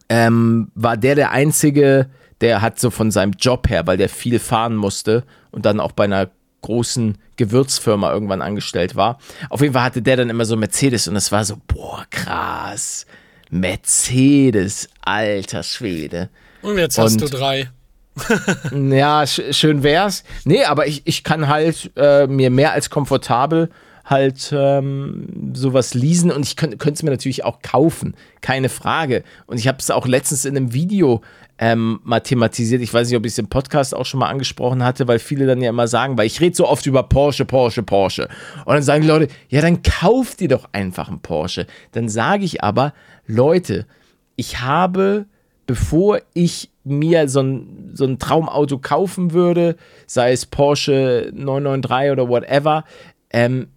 ähm, war der der Einzige, der hat so von seinem Job her, weil der viel fahren musste und dann auch bei einer großen Gewürzfirma irgendwann angestellt war. Auf jeden Fall hatte der dann immer so Mercedes und es war so, boah, krass. Mercedes, alter Schwede. Und jetzt hast du drei. ja, sch schön wär's. Nee, aber ich, ich kann halt äh, mir mehr als komfortabel halt ähm, sowas leasen und ich könnte es mir natürlich auch kaufen, keine Frage. Und ich habe es auch letztens in einem Video ähm, mal thematisiert. Ich weiß nicht, ob ich es im Podcast auch schon mal angesprochen hatte, weil viele dann ja immer sagen, weil ich rede so oft über Porsche, Porsche, Porsche. Und dann sagen die Leute, ja, dann kauft ihr doch einfach einen Porsche. Dann sage ich aber, Leute, ich habe, bevor ich mir so ein, so ein Traumauto kaufen würde, sei es Porsche 993 oder whatever, ähm,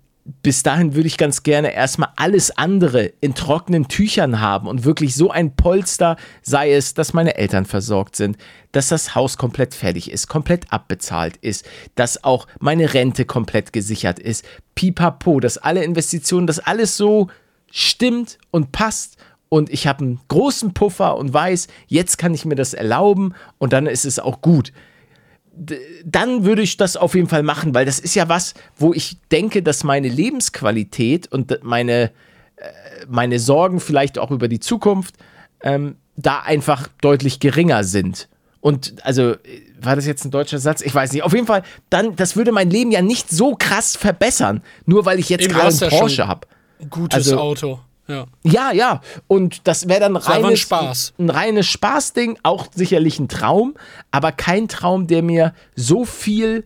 bis dahin würde ich ganz gerne erstmal alles andere in trockenen Tüchern haben und wirklich so ein Polster, sei es, dass meine Eltern versorgt sind, dass das Haus komplett fertig ist, komplett abbezahlt ist, dass auch meine Rente komplett gesichert ist, pipapo, dass alle Investitionen, dass alles so stimmt und passt und ich habe einen großen Puffer und weiß, jetzt kann ich mir das erlauben und dann ist es auch gut dann würde ich das auf jeden Fall machen, weil das ist ja was, wo ich denke, dass meine Lebensqualität und meine, äh, meine Sorgen vielleicht auch über die Zukunft ähm, da einfach deutlich geringer sind. Und also, war das jetzt ein deutscher Satz? Ich weiß nicht. Auf jeden Fall, dann, das würde mein Leben ja nicht so krass verbessern, nur weil ich jetzt gerade einen Porsche habe. Gutes also, Auto. Ja. ja, ja. Und das wäre dann reines, ein, Spaß. ein reines Spaßding, auch sicherlich ein Traum, aber kein Traum, der mir so viel,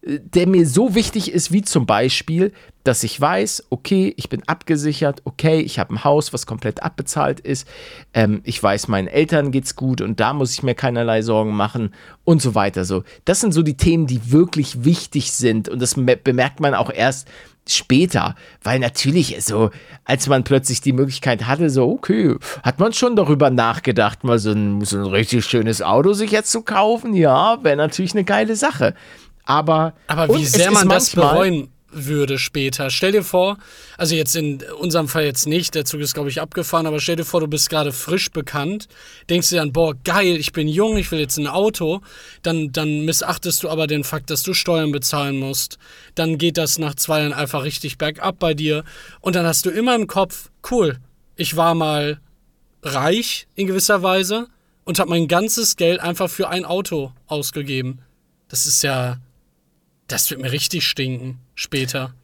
äh, der mir so wichtig ist, wie zum Beispiel, dass ich weiß, okay, ich bin abgesichert, okay, ich habe ein Haus, was komplett abbezahlt ist, ähm, ich weiß, meinen Eltern geht's gut und da muss ich mir keinerlei Sorgen machen und so weiter. So, das sind so die Themen, die wirklich wichtig sind und das bemerkt man auch erst, später, weil natürlich so, als man plötzlich die Möglichkeit hatte, so, okay, hat man schon darüber nachgedacht, mal so ein, so ein richtig schönes Auto sich jetzt zu kaufen? Ja, wäre natürlich eine geile Sache. Aber, aber wie sehr man das bereuen würde später. Stell dir vor, also jetzt in unserem Fall jetzt nicht, der Zug ist glaube ich abgefahren, aber stell dir vor, du bist gerade frisch bekannt, denkst dir dann, boah, geil, ich bin jung, ich will jetzt ein Auto, dann, dann missachtest du aber den Fakt, dass du Steuern bezahlen musst, dann geht das nach zwei Jahren einfach richtig bergab bei dir und dann hast du immer im Kopf, cool, ich war mal reich in gewisser Weise und habe mein ganzes Geld einfach für ein Auto ausgegeben. Das ist ja, das wird mir richtig stinken später.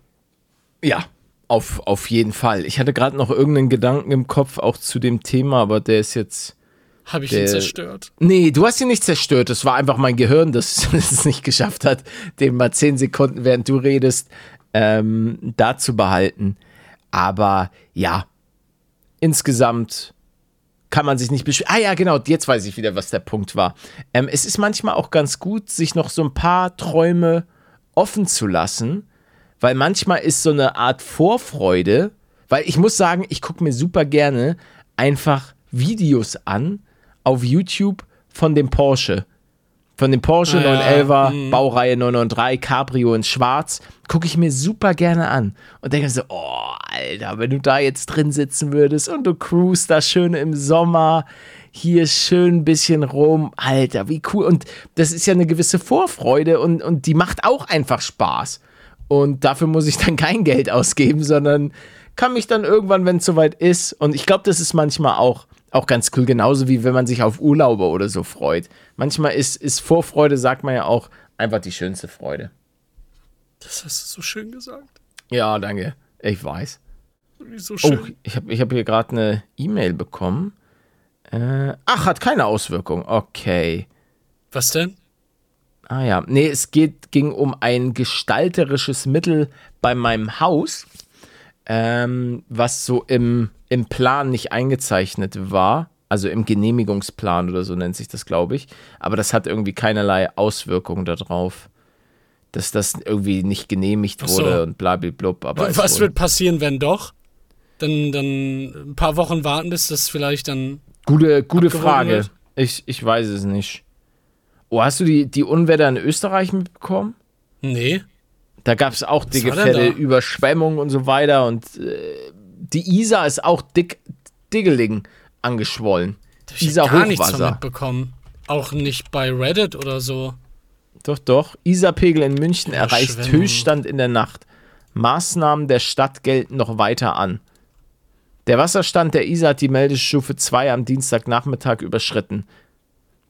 Ja, auf, auf jeden Fall. Ich hatte gerade noch irgendeinen Gedanken im Kopf auch zu dem Thema, aber der ist jetzt. Habe ich der, ihn zerstört? Nee, du hast ihn nicht zerstört. Es war einfach mein Gehirn, das, das es nicht geschafft hat, den mal zehn Sekunden, während du redest, ähm, da zu behalten. Aber ja, insgesamt kann man sich nicht beschweren. Ah ja, genau, jetzt weiß ich wieder, was der Punkt war. Ähm, es ist manchmal auch ganz gut, sich noch so ein paar Träume offen zu lassen weil manchmal ist so eine Art Vorfreude, weil ich muss sagen, ich gucke mir super gerne einfach Videos an auf YouTube von dem Porsche. Von dem Porsche ah, 911er, ja. Baureihe 993, Cabrio in Schwarz, gucke ich mir super gerne an und denke so, oh, Alter, wenn du da jetzt drin sitzen würdest und du cruist da schön im Sommer, hier schön ein bisschen rum, Alter, wie cool. Und das ist ja eine gewisse Vorfreude und, und die macht auch einfach Spaß. Und dafür muss ich dann kein Geld ausgeben, sondern kann mich dann irgendwann, wenn es soweit ist. Und ich glaube, das ist manchmal auch, auch ganz cool, genauso wie wenn man sich auf Urlaube oder so freut. Manchmal ist, ist Vorfreude, sagt man ja auch, einfach die schönste Freude. Das hast du so schön gesagt. Ja, danke. Ich weiß. So schön. Oh, ich habe ich hab hier gerade eine E-Mail bekommen. Äh, ach, hat keine Auswirkung. Okay. Was denn? Ah ja, nee, es geht, ging um ein gestalterisches Mittel bei meinem Haus, ähm, was so im, im Plan nicht eingezeichnet war. Also im Genehmigungsplan oder so nennt sich das, glaube ich. Aber das hat irgendwie keinerlei Auswirkungen darauf, dass das irgendwie nicht genehmigt so. wurde und blablabla. Aber Was wird passieren, wenn doch? Dann, dann ein paar Wochen warten, bis das vielleicht dann. Gute, gute Frage. wird? Ich, ich weiß es nicht. Oh, hast du die, die Unwetter in Österreich mitbekommen? Nee. Da gab es auch dicke Fälle? Überschwemmungen und so weiter. Und äh, die Isar ist auch dick, diggelig angeschwollen. Da hab ich Isar gar nichts von Hochwasser. mitbekommen. Auch nicht bei Reddit oder so. Doch, doch. Isarpegel in München erreicht. Höchststand in der Nacht. Maßnahmen der Stadt gelten noch weiter an. Der Wasserstand der Isar hat die Meldestufe 2 am Dienstagnachmittag überschritten.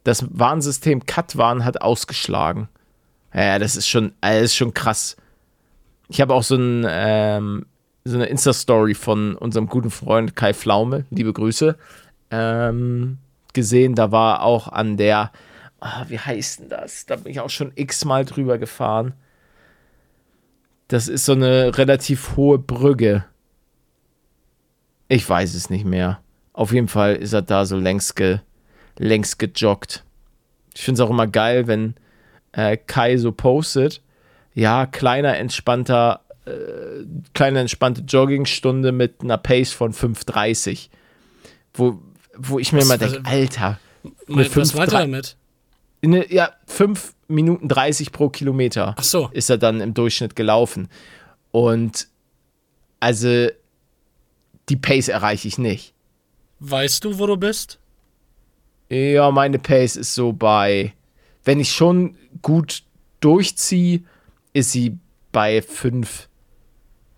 Das Warnsystem Katwarn hat ausgeschlagen. Ja, das ist schon, äh, das ist schon krass. Ich habe auch so, ein, ähm, so eine Insta-Story von unserem guten Freund Kai Pflaume, liebe Grüße, ähm, gesehen. Da war auch an der, ah, wie heißt denn das? Da bin ich auch schon x-mal drüber gefahren. Das ist so eine relativ hohe Brücke. Ich weiß es nicht mehr. Auf jeden Fall ist er da so längs, ge, längs gejoggt. Ich finde es auch immer geil, wenn äh, Kai so postet. Ja, kleiner, entspannter, äh, kleine, entspannte Joggingstunde mit einer Pace von 5,30. Wo, wo ich mir Was- immer denke, was- Alter, Mein, was fünf, meint er drei- damit? eine, ja, 5 Minuten 30 pro Kilometer Ach so. ist er dann im Durchschnitt gelaufen. Und also die Pace erreiche ich nicht. Weißt du, wo du bist? Ja, meine Pace ist so bei, wenn ich schon gut durchziehe, ist sie bei 5,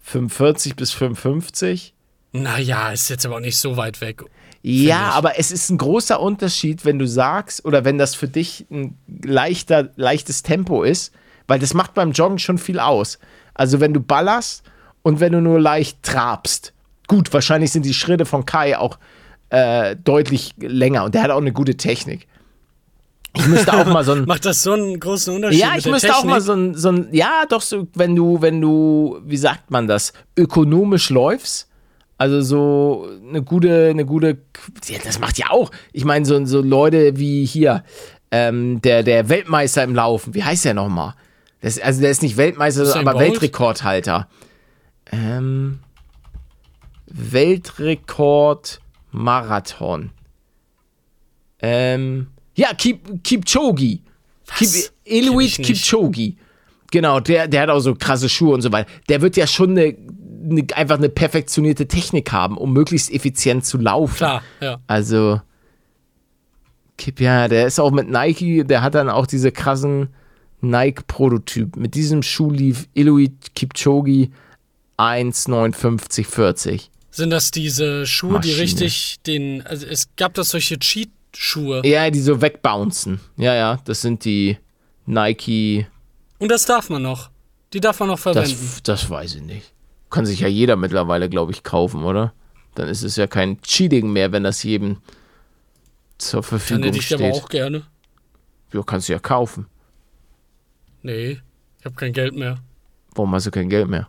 45 bis 55. Naja, ist jetzt aber auch nicht so weit weg. Ja, aber es ist ein großer Unterschied, wenn du sagst, oder wenn das für dich ein leichter, leichtes Tempo ist, weil das macht beim Joggen schon viel aus. Also wenn du ballerst und wenn du nur leicht trabst. Gut, wahrscheinlich sind die Schritte von Kai auch äh, deutlich länger und der hat auch eine gute Technik. Ich müsste auch mal so ein. Macht das so einen großen Unterschied? Ja, ich müsste Technik? auch mal so ein, so ein, ja, doch so, wenn du, wenn du, wie sagt man das, ökonomisch läufst, also so eine gute, eine gute, ja, das macht ja auch, ich meine, so, so Leute wie hier, ähm, der, der Weltmeister im Laufen, wie heißt der nochmal? Das, also der ist nicht Weltmeister, Usain aber? Weltrekordhalter. Ähm, Weltrekord Marathon. Ähm, ja, Kip, Kipchogi. Kip, nicht. Kipchogi. Genau, der, der hat auch so krasse Schuhe und so weiter. Der wird ja schon eine, eine, einfach eine perfektionierte Technik haben, um möglichst effizient zu laufen. Klar, ja. Also, Kip, ja, der ist auch mit Nike, der hat dann auch diese krassen Nike-Prototyp. Mit diesem Schuh lief Eliud Kipchogi 1,5940. Sind das diese Schuhe, die Maschine. richtig den. Also es gab das solche Cheat-Schuhe. Ja, die so wegbouncen. Ja, ja, das sind die Nike. Und das darf man noch. Die darf man noch verwenden. Das, das weiß ich nicht. Kann sich ja jeder mittlerweile, glaube ich, kaufen, oder? Dann ist es ja kein Cheating mehr, wenn das jedem zur Dann Verfügung hätte ich aber steht. auch gerne. Ja, kannst du ja kaufen. Nee, ich habe kein Geld mehr. Warum hast du kein Geld mehr?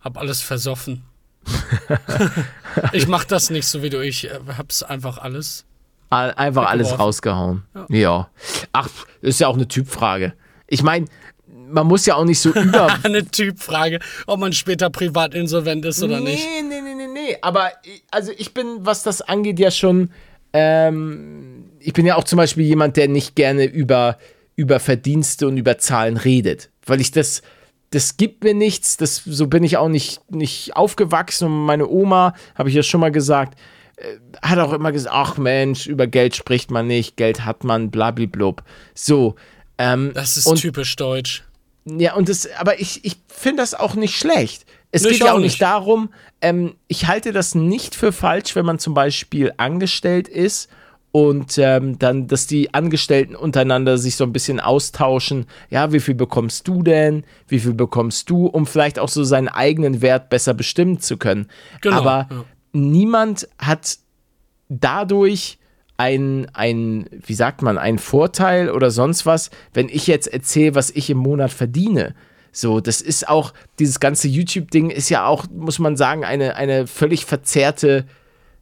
Hab alles versoffen. ich mach das nicht so wie du. Ich äh, hab's einfach alles. All- Einfach alles rausgehauen. Ja. Ach, ist ja auch eine Typfrage. Ich meine, man muss ja auch nicht so über. Eine Typfrage, ob man später privat insolvent ist oder nee, nicht. Nee, nee, nee, nee. Aber ich- also ich bin, was das angeht, ja schon. Ähm, ich bin ja auch zum Beispiel jemand, der nicht gerne über, über Verdienste und über Zahlen redet. Weil ich das. Das gibt mir nichts, das, so bin ich auch nicht, nicht aufgewachsen. Und meine Oma, habe ich ja schon mal gesagt, äh, hat auch immer gesagt, ach Mensch, über Geld spricht man nicht, Geld hat man, blablablub. So. Ähm, Das ist und typisch deutsch. ja, und das, aber ich, ich finde das auch nicht schlecht. Es Nee, geht ja auch auch nicht nicht. darum, ähm, ich halte das nicht für falsch, wenn man zum Beispiel angestellt ist und ähm, dann, dass die Angestellten untereinander sich so ein bisschen austauschen. Ja, wie viel bekommst du denn? Wie viel bekommst du? Um vielleicht auch so seinen eigenen Wert besser bestimmen zu können. Genau, Aber ja. niemand hat dadurch ein, ein, wie sagt man, ein Vorteil oder sonst was, wenn ich jetzt erzähle, was ich im Monat verdiene. So, das ist auch, dieses ganze YouTube-Ding ist ja auch, muss man sagen, eine, eine völlig verzerrte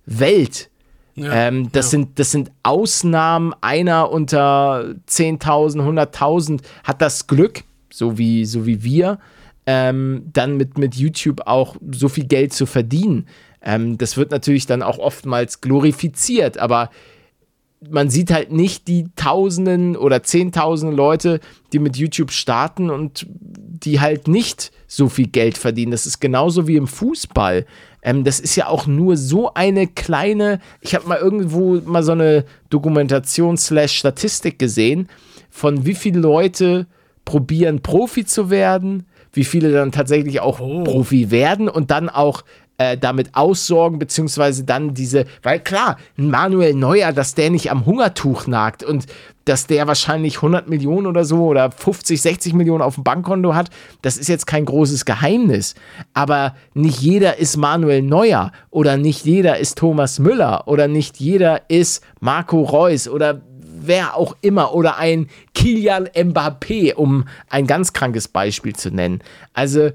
Welt. Ja, ähm, das, ja. sind, das sind Ausnahmen. Einer unter 10.000, 100.000 hat das Glück, so wie, so wie wir, ähm, dann mit, mit YouTube auch so viel Geld zu verdienen. Ähm, das wird natürlich dann auch oftmals glorifiziert, aber man sieht halt nicht die Tausenden oder Zehntausende Leute, die mit YouTube starten und die halt nicht so viel Geld verdienen. Das ist genauso wie im Fußball. Ähm, das ist ja auch nur so eine kleine. Ich habe mal irgendwo mal so eine Dokumentation/Statistik gesehen, von wie viele Leute probieren Profi zu werden, wie viele dann tatsächlich auch Oh. Profi werden und dann auch äh, damit aussorgen, beziehungsweise dann diese, weil klar, Manuel Neuer, dass der nicht am Hungertuch nagt und dass der wahrscheinlich 100 Millionen oder so oder 50, 60 Millionen auf dem Bankkonto hat, das ist jetzt kein großes Geheimnis. Aber nicht jeder ist Manuel Neuer oder nicht jeder ist Thomas Müller oder nicht jeder ist Marco Reus oder wer auch immer oder ein Kilian Mbappé, um ein ganz krankes Beispiel zu nennen. Also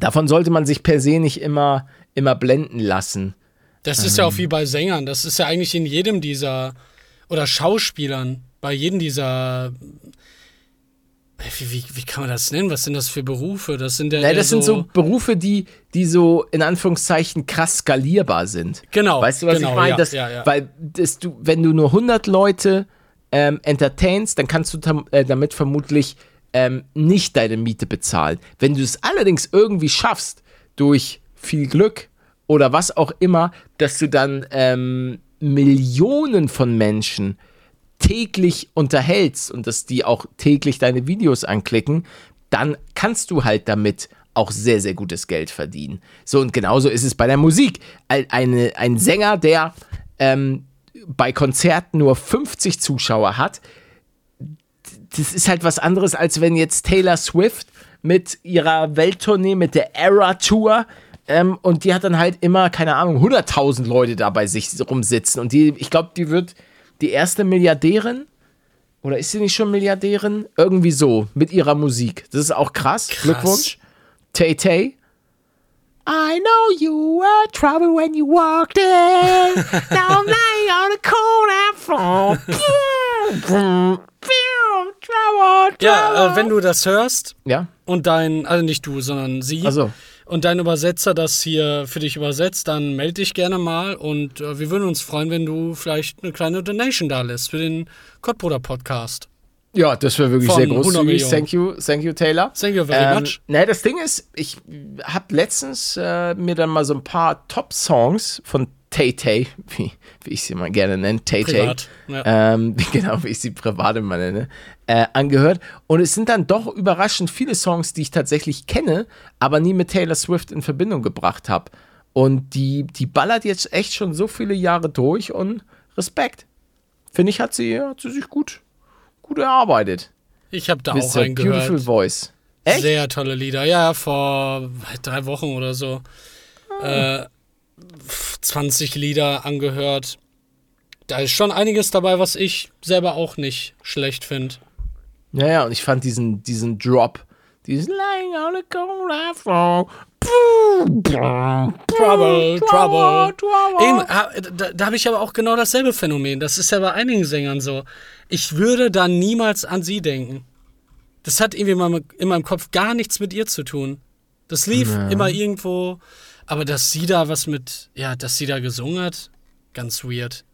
davon sollte man sich per se nicht immer, immer blenden lassen. Das ist ja auch wie bei Sängern. Das ist ja eigentlich in jedem dieser, oder Schauspielern, bei jedem dieser, wie, wie, wie kann man das nennen? Was sind das für Berufe? Das sind ja Ja, eher das sind so Berufe, die, die so in Anführungszeichen krass skalierbar sind. Genau, Weißt du, was genau, ich meine? ja, Das, ja, ja. Weil das, du, wenn du nur 100 Leute ähm, entertainst, dann kannst du äh, damit vermutlich ähm, nicht deine Miete bezahlen. Wenn du es allerdings irgendwie schaffst, durch viel Glück oder was auch immer, dass du dann ähm, Millionen von Menschen täglich unterhältst und dass die auch täglich deine Videos anklicken, dann kannst du halt damit auch sehr, sehr gutes Geld verdienen. So, und genauso ist es bei der Musik. Ein, eine, ein Sänger, der ähm, bei Konzerten nur 50 Zuschauer hat, das ist halt was anderes, als wenn jetzt Taylor Swift mit ihrer Welttournee, mit der Era Tour, ähm, und die hat dann halt immer, keine Ahnung, 100.000 Leute da bei sich rumsitzen. Und die, ich glaube, die wird die erste Milliardärin. Oder ist sie nicht schon Milliardärin? Irgendwie so, mit ihrer Musik. Das ist auch krass. Glückwunsch. Tay Tay. I know you were trouble when you walked in. Now I'm laying on a cold and Trouble, Ja, äh, wenn du das hörst Ja, und dein, also nicht du, sondern sie. also und dein Übersetzer das hier für dich übersetzt, dann melde dich gerne mal und äh, wir würden uns freuen, wenn du vielleicht eine kleine Donation da lässt für den Kottbruder Podcast. Ja, das wäre wirklich Von sehr 100 großzügig. Thank you, thank you, Taylor. Thank you very ähm, much. Ne, das Ding ist, ich habe letztens äh, mir dann mal so ein paar Top-Songs von Tay Tay, wie, wie ich sie mal gerne nenne, Tay Tay, Privat, ja. ähm, genau wie ich sie privat immer nenne, äh, angehört. Und es sind dann doch überraschend viele Songs, die ich tatsächlich kenne, aber nie mit Taylor Swift in Verbindung gebracht habe. Und die, die ballert jetzt echt schon so viele Jahre durch und Respekt. Finde ich, hat sie, hat sie sich gut, gut erarbeitet. Ich habe da With auch einen beautiful voice. Echt? Sehr tolle Lieder. Ja, vor drei Wochen oder so. Äh, 20 Lieder angehört. Da ist schon einiges dabei, was ich selber auch nicht schlecht finde. Ja, ja, und ich fand diesen, diesen Drop, diesen Lying on a cold afro. Trouble, Trouble. trouble. Eben, da, da habe ich aber auch genau dasselbe Phänomen. Das ist ja bei einigen Sängern so. Ich würde da niemals an sie denken. Das hat irgendwie in meinem Kopf gar nichts mit ihr zu tun. Das lief immer irgendwo, aber dass sie da was mit, ja, dass sie da gesungen hat, ganz weird.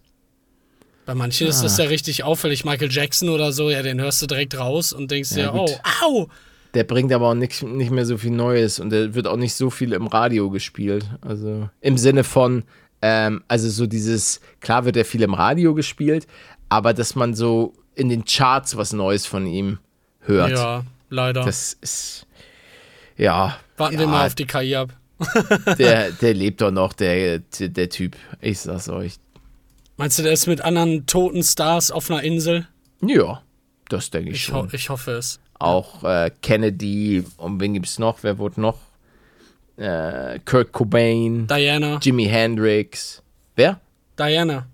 Bei manchen ist das ja richtig auffällig. Michael Jackson oder so, ja, den hörst du direkt raus und denkst Ja, dir, oh, gut. au! Der bringt aber auch nicht, nicht mehr so viel Neues und der wird auch nicht so viel im Radio gespielt. Also im Sinne von, ähm, also so dieses, klar wird er viel im Radio gespielt, aber dass man so in den Charts was Neues von ihm hört. Ja, leider. Das ist, ja. Warten ja, wir mal auf die KI ab. Der, der lebt doch noch, der, der Typ. Ich sag's euch. Meinst du, der ist mit anderen toten Stars auf einer Insel? Ja, das denke ich, Ich, schon. ho ich hoffe es. Auch äh, Kennedy, und wen gibt's noch? Wer wurde noch? Äh, Kurt Cobain, Diana. Jimi Hendrix. Wer? Diana.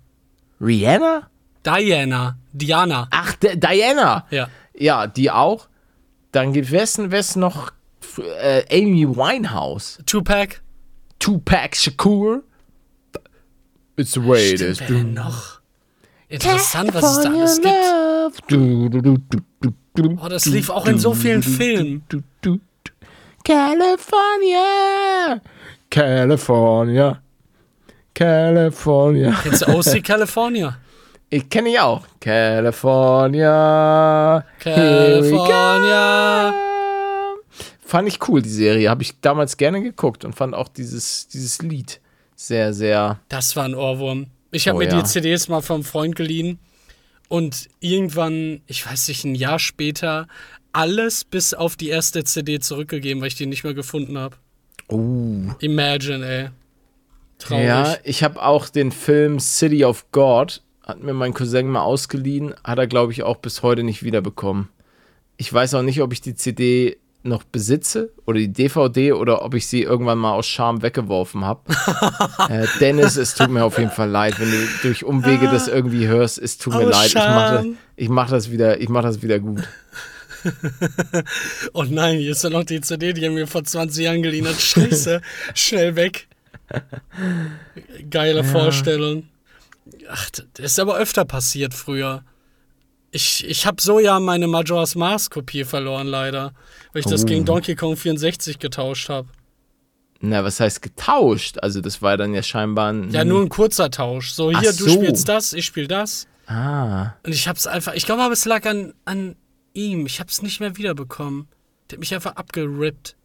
Rihanna? Diana. Diana. Ach, D Diana. Ja. Ja, die auch. Dann gibt es es noch äh, Amy Winehouse. Tupac. Tupac Shakur. It's the way it is. Noch? Interessant, was es da alles gibt. gibt. Oh, das lief auch in so vielen Filmen. California. California. California. Kennst du OC California? Ich kenne ich auch. California. Here we go. California. Fand ich cool, die Serie. Habe ich damals gerne geguckt und fand auch dieses, dieses Lied sehr, sehr. Das war ein Ohrwurm. Ich habe Oh, mir ja. die CDs mal vom Freund geliehen und irgendwann, ich weiß nicht, ein Jahr später, alles bis auf die erste CD zurückgegeben, weil ich die nicht mehr gefunden habe. Uh. Imagine, ey. Traurig. Ja, ich habe auch den Film City of God, hat mir mein Cousin mal ausgeliehen, hat er, glaube ich, auch bis heute nicht wiederbekommen. Ich weiß auch nicht, ob ich die CD noch besitze oder die DVD oder ob ich sie irgendwann mal aus Scham weggeworfen habe. äh, Dennis, es tut mir auf jeden Fall leid, wenn du durch Umwege das irgendwie hörst. Es tut mir Aus leid. Ich mache das, Scham. ich mach das wieder, ich mach das wieder gut. Oh nein, hier ist ja noch die CD, die er mir vor 20 Jahren geliehen hat. Scheiße, schnell weg. Geile Vorstellung. Ach, das ist aber öfter passiert früher. Ich, ich habe so ja meine Majora's Mask Kopie verloren, leider. Weil ich das Oh. gegen Donkey Kong 64 getauscht habe. Na, was heißt getauscht? Also, das war dann ja scheinbar ein. Ja, nur ein kurzer Tausch. So, hier, du so. spielst das, ich spiel das. Ah. Und ich hab's einfach, ich glaube aber, es lag an, an ihm. Ich hab's nicht mehr wiederbekommen. Der hat mich einfach abgerippt.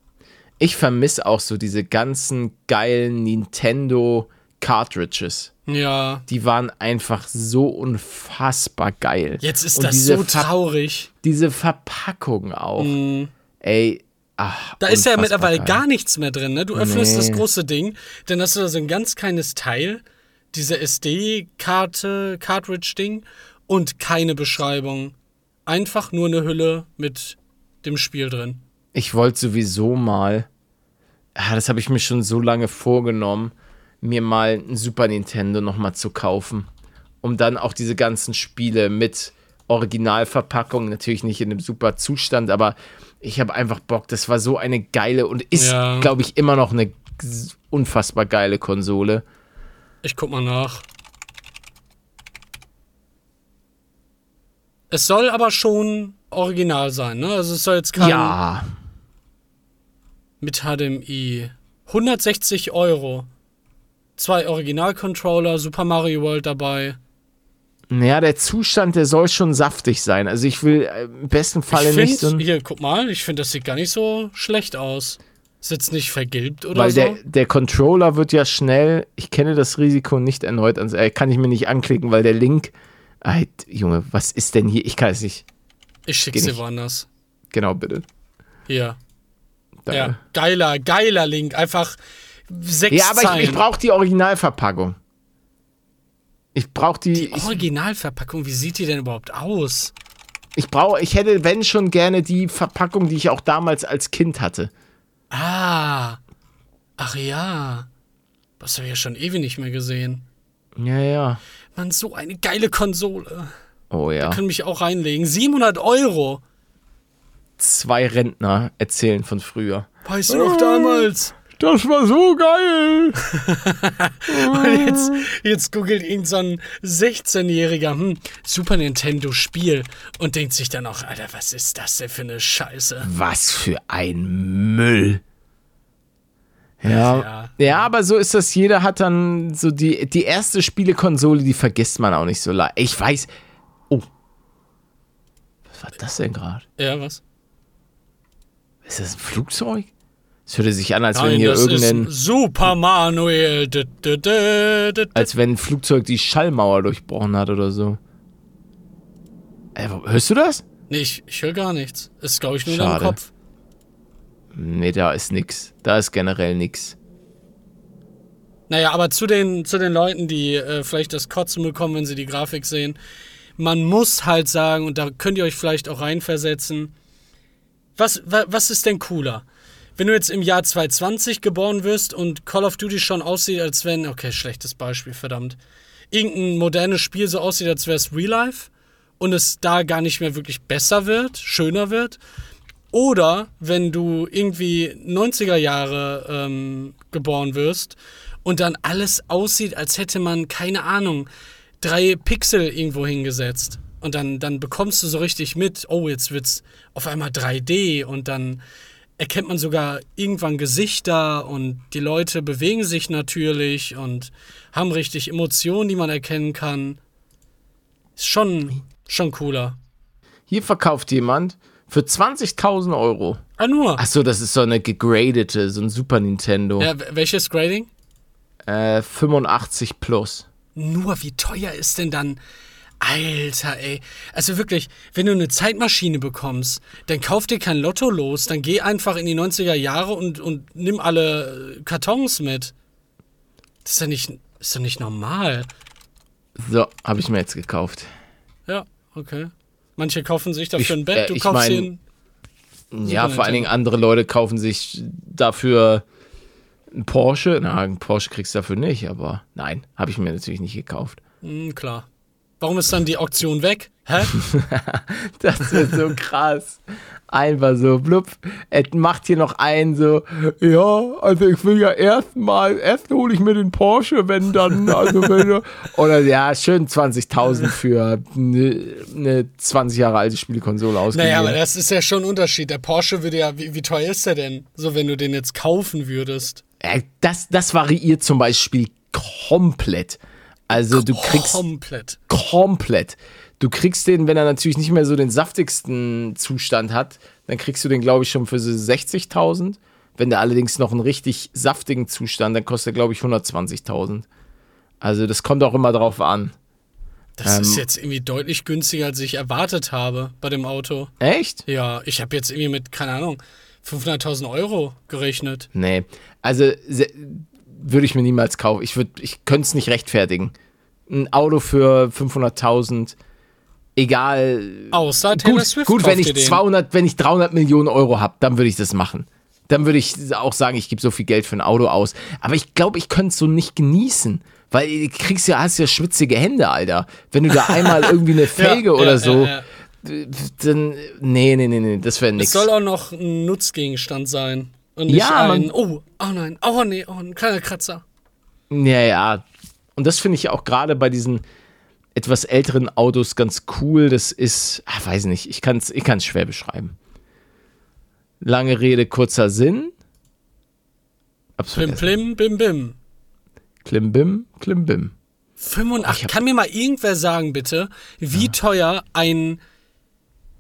Ich vermisse auch so diese ganzen geilen Nintendo Cartridges. Ja. Die waren einfach so unfassbar geil. Jetzt ist Und das so Ver- traurig. Diese Verpackung auch. Ey, ach. Da ist ja mittlerweile geil. gar nichts mehr drin, ne? Du öffnest Nee. das große Ding, dann hast du da so ein ganz kleines Teil, diese SD-Karte, Cartridge-Ding und keine Beschreibung. Einfach nur eine Hülle mit dem Spiel drin. Ich wollte sowieso mal, ah, das habe ich mir schon so lange vorgenommen, mir mal ein Super Nintendo nochmal zu kaufen. Um dann auch diese ganzen Spiele mit Originalverpackung, natürlich nicht in einem super Zustand, aber ich habe einfach Bock. Das war so eine geile und ist, Ja. glaube ich, immer noch eine unfassbar geile Konsole. Ich guck mal nach. Es soll aber schon original sein, ne? Also es soll jetzt kein Ja, mit HDMI. 160 Euro. Zwei Original-Controller, Super Mario World dabei. naja, der Zustand, der soll schon saftig sein. Also ich will äh, im besten Falle ich nicht so hier, guck mal, ich finde, das sieht gar nicht so schlecht aus. Ist jetzt nicht vergilbt oder Weil so? der, der Controller wird ja schnell, ich kenne das Risiko nicht erneut, ans, äh, kann ich mir nicht anklicken, weil der Link, Ey, Junge, was ist denn hier? Ich kann es nicht. ich schick's dir woanders. Genau, bitte. Hier. Danke. Ja, geiler, geiler Link. Einfach sechs Ja, aber ich, ich Zeilen. brauche die Originalverpackung. Ich brauche die, Die ich, Originalverpackung, wie sieht die denn überhaupt aus? ich brauche, ich hätte, wenn schon gerne die Verpackung, die ich auch damals als Kind hatte. Ah. Ach ja. Das habe ich ja schon ewig nicht mehr gesehen. Ja, ja. Mann, so eine geile Konsole. Oh ja. Können mich auch reinlegen. 700 Euro. Zwei Rentner erzählen von früher. Weißt du noch damals? Das war so geil. Und jetzt, jetzt googelt irgend so ein 16-Jähriger, hm, Super Nintendo Spiel und denkt sich dann auch, Alter, was ist das denn für eine Scheiße? Was für ein Müll. Ja, Ja. ja, aber so ist das. Jeder hat dann so die, die erste Spielekonsole, die vergisst man auch nicht so leicht. Ich weiß. Oh. Was war das denn gerade? Ja, was? Ist das ein Flugzeug? Es hörte sich an, als wenn Nein, hier das irgendein. Super Manuel. Dü, dü, dü. Als wenn ein Flugzeug die Schallmauer durchbrochen hat oder so. Äh, wo- hörst du das? Nee, ich, ich höre gar nichts. Ist, glaube ich, nur in Schade. Kopf. Nee, da ist nix. Da ist generell nix. Naja, aber zu den, zu den Leuten, die äh, vielleicht das Kotzen bekommen, wenn sie die Grafik sehen, man muss halt sagen, und da könnt ihr euch vielleicht auch reinversetzen, was, wa, was ist denn cooler? Wenn du jetzt im Jahr 2020 geboren wirst und Call of Duty schon aussieht, als wenn, okay, schlechtes Beispiel, verdammt. irgendein modernes Spiel so aussieht, als wäre es Real Life und es da gar nicht mehr wirklich besser wird, schöner wird. Oder wenn du irgendwie 90er Jahre ähm, geboren wirst und dann alles aussieht, als hätte man, keine Ahnung, drei Pixel irgendwo hingesetzt. Und dann, dann bekommst du so richtig mit, oh, jetzt wird's auf einmal 3D und dann erkennt man sogar irgendwann Gesichter und die Leute bewegen sich natürlich und haben richtig Emotionen, die man erkennen kann. Ist schon, schon cooler. Hier verkauft jemand für 20.000 Euro. Ah, nur. Achso, das ist so eine gegradete, so ein Super Nintendo. Ja, welches Grading? Äh, 85 plus. Nur, wie teuer ist denn dann. Alter, ey. Also wirklich, wenn du eine Zeitmaschine bekommst, dann kauf dir kein Lotto los, dann geh einfach in die 90er Jahre und, und nimm alle Kartons mit. Das ist doch nicht, ist doch nicht normal. So, habe ich mir jetzt gekauft. Ja, okay. Manche kaufen sich dafür Ich- ein Bett, äh, du ich kaufst mein- den. Ja, vor allen Dingen andere Leute kaufen sich dafür einen Porsche. Na, einen Porsche kriegst du dafür nicht, aber nein, habe ich mir natürlich nicht gekauft. Hm, klar. Warum ist dann die Auktion weg? Hä? Das ist so krass. Einfach so, blub. Er macht hier noch einen so, ja, also ich will ja erstmal, erst hole ich mir den Porsche, wenn dann, also wenn, oder ja, schön 20.000 für eine, eine 20 Jahre alte Spielkonsole ausgegeben. Naja, aber das ist ja schon ein Unterschied. Der Porsche würde ja, wie, wie teuer ist der denn? So, wenn du den jetzt kaufen würdest. Äh, das, das variiert zum Beispiel komplett. Also du kriegst Komplett. komplett. Du kriegst den, wenn er natürlich nicht mehr so den saftigsten Zustand hat, dann kriegst du den, glaube ich, schon für so 60.000. Wenn der allerdings noch einen richtig saftigen Zustand, dann kostet er, glaube ich, 120.000. Also das kommt auch immer drauf an. Das ist Ähm, jetzt irgendwie deutlich günstiger, als ich erwartet habe bei dem Auto. Echt? Ja, ich habe jetzt irgendwie mit, keine Ahnung, 500.000 Euro gerechnet. Nee. Also würde ich mir niemals kaufen. Ich, würd- ich könnte es nicht rechtfertigen. Ein Auto für 500.000, egal. Außer Taylor gut, Swift gut wenn ich den. 200, wenn ich 300 Millionen Euro habe, dann würde ich das machen. Dann würde ich auch sagen, ich gebe so viel Geld für ein Auto aus. Aber ich glaube, ich könnte es so nicht genießen. Weil du kriegst ja, hast ja schwitzige Hände, Alter. Wenn du da einmal irgendwie eine Felge Ja, oder ja, so, ja, dann, nee, nee, nee, nee, das wäre Es nix. soll auch noch ein Nutzgegenstand sein. Und nicht Ja, ein, oh, oh nein, oh nee, oh, ein kleiner Kratzer. Ja, ja. Und das finde ich auch gerade bei diesen etwas älteren Autos ganz cool. Das ist, ach, weiß nicht, ich kann es ich kann's schwer beschreiben. Lange Rede, kurzer Sinn. Hab's Plim, vergessen. plim, bim, bim. Klimbim, klimbim. 85. Kann mir mal irgendwer sagen, bitte, wie teuer ein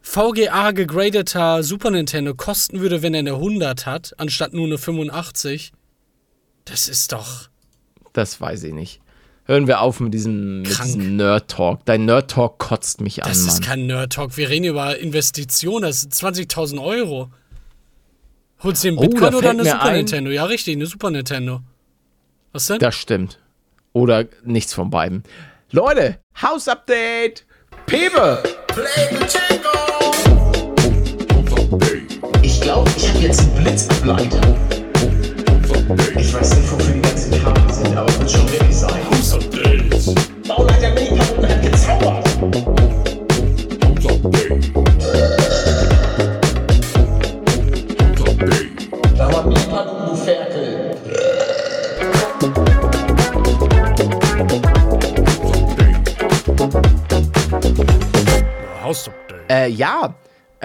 VGA gegradeter Super Nintendo kosten würde, wenn er eine 100 hat, anstatt nur eine 85? Das ist doch. Das weiß ich nicht. Hören wir auf mit diesem, mit diesem Nerd-Talk. Dein Nerd-Talk kotzt mich an, Das ist Mann. kein Nerd-Talk. Wir reden über Investitionen. Das sind 20.000 Euro. Holst du den Oh, Bitcoin oder fällt eine Super ein- Nintendo? Ja, richtig, eine Super Nintendo. Was denn? Das stimmt. Oder nichts von beiden. Leute, House-Update! Pepe! Ich glaube, ich habe jetzt einen Blitzableiter. Ich weiß nicht, wofür die ganzen Kabel sind, aber wird schon wirklich sein. Bauleiter Mini-Pappen hat gezaubert. Dauert Mini-Pappen, du Ferkel. Äh, ja,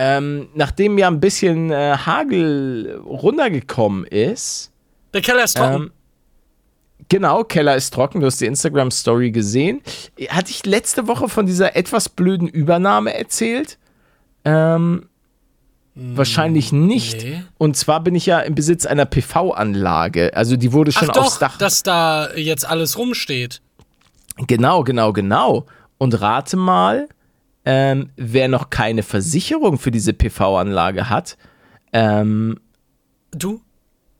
ähm, nachdem ja ein bisschen äh, Hagel runtergekommen ist, Der Keller ist trocken. ähm, genau, Keller ist trocken, du hast die Instagram-Story gesehen, hatte ich letzte Woche von dieser etwas blöden Übernahme erzählt? Ähm, wahrscheinlich nicht. nee. Und zwar bin ich ja im Besitz einer PV-Anlage, also die wurde Ach schon aufs doch, Dach. dass da jetzt alles rumsteht. Genau, genau, genau. Und rate mal, ähm, wer noch keine Versicherung für diese PV-Anlage hat, ähm, Du?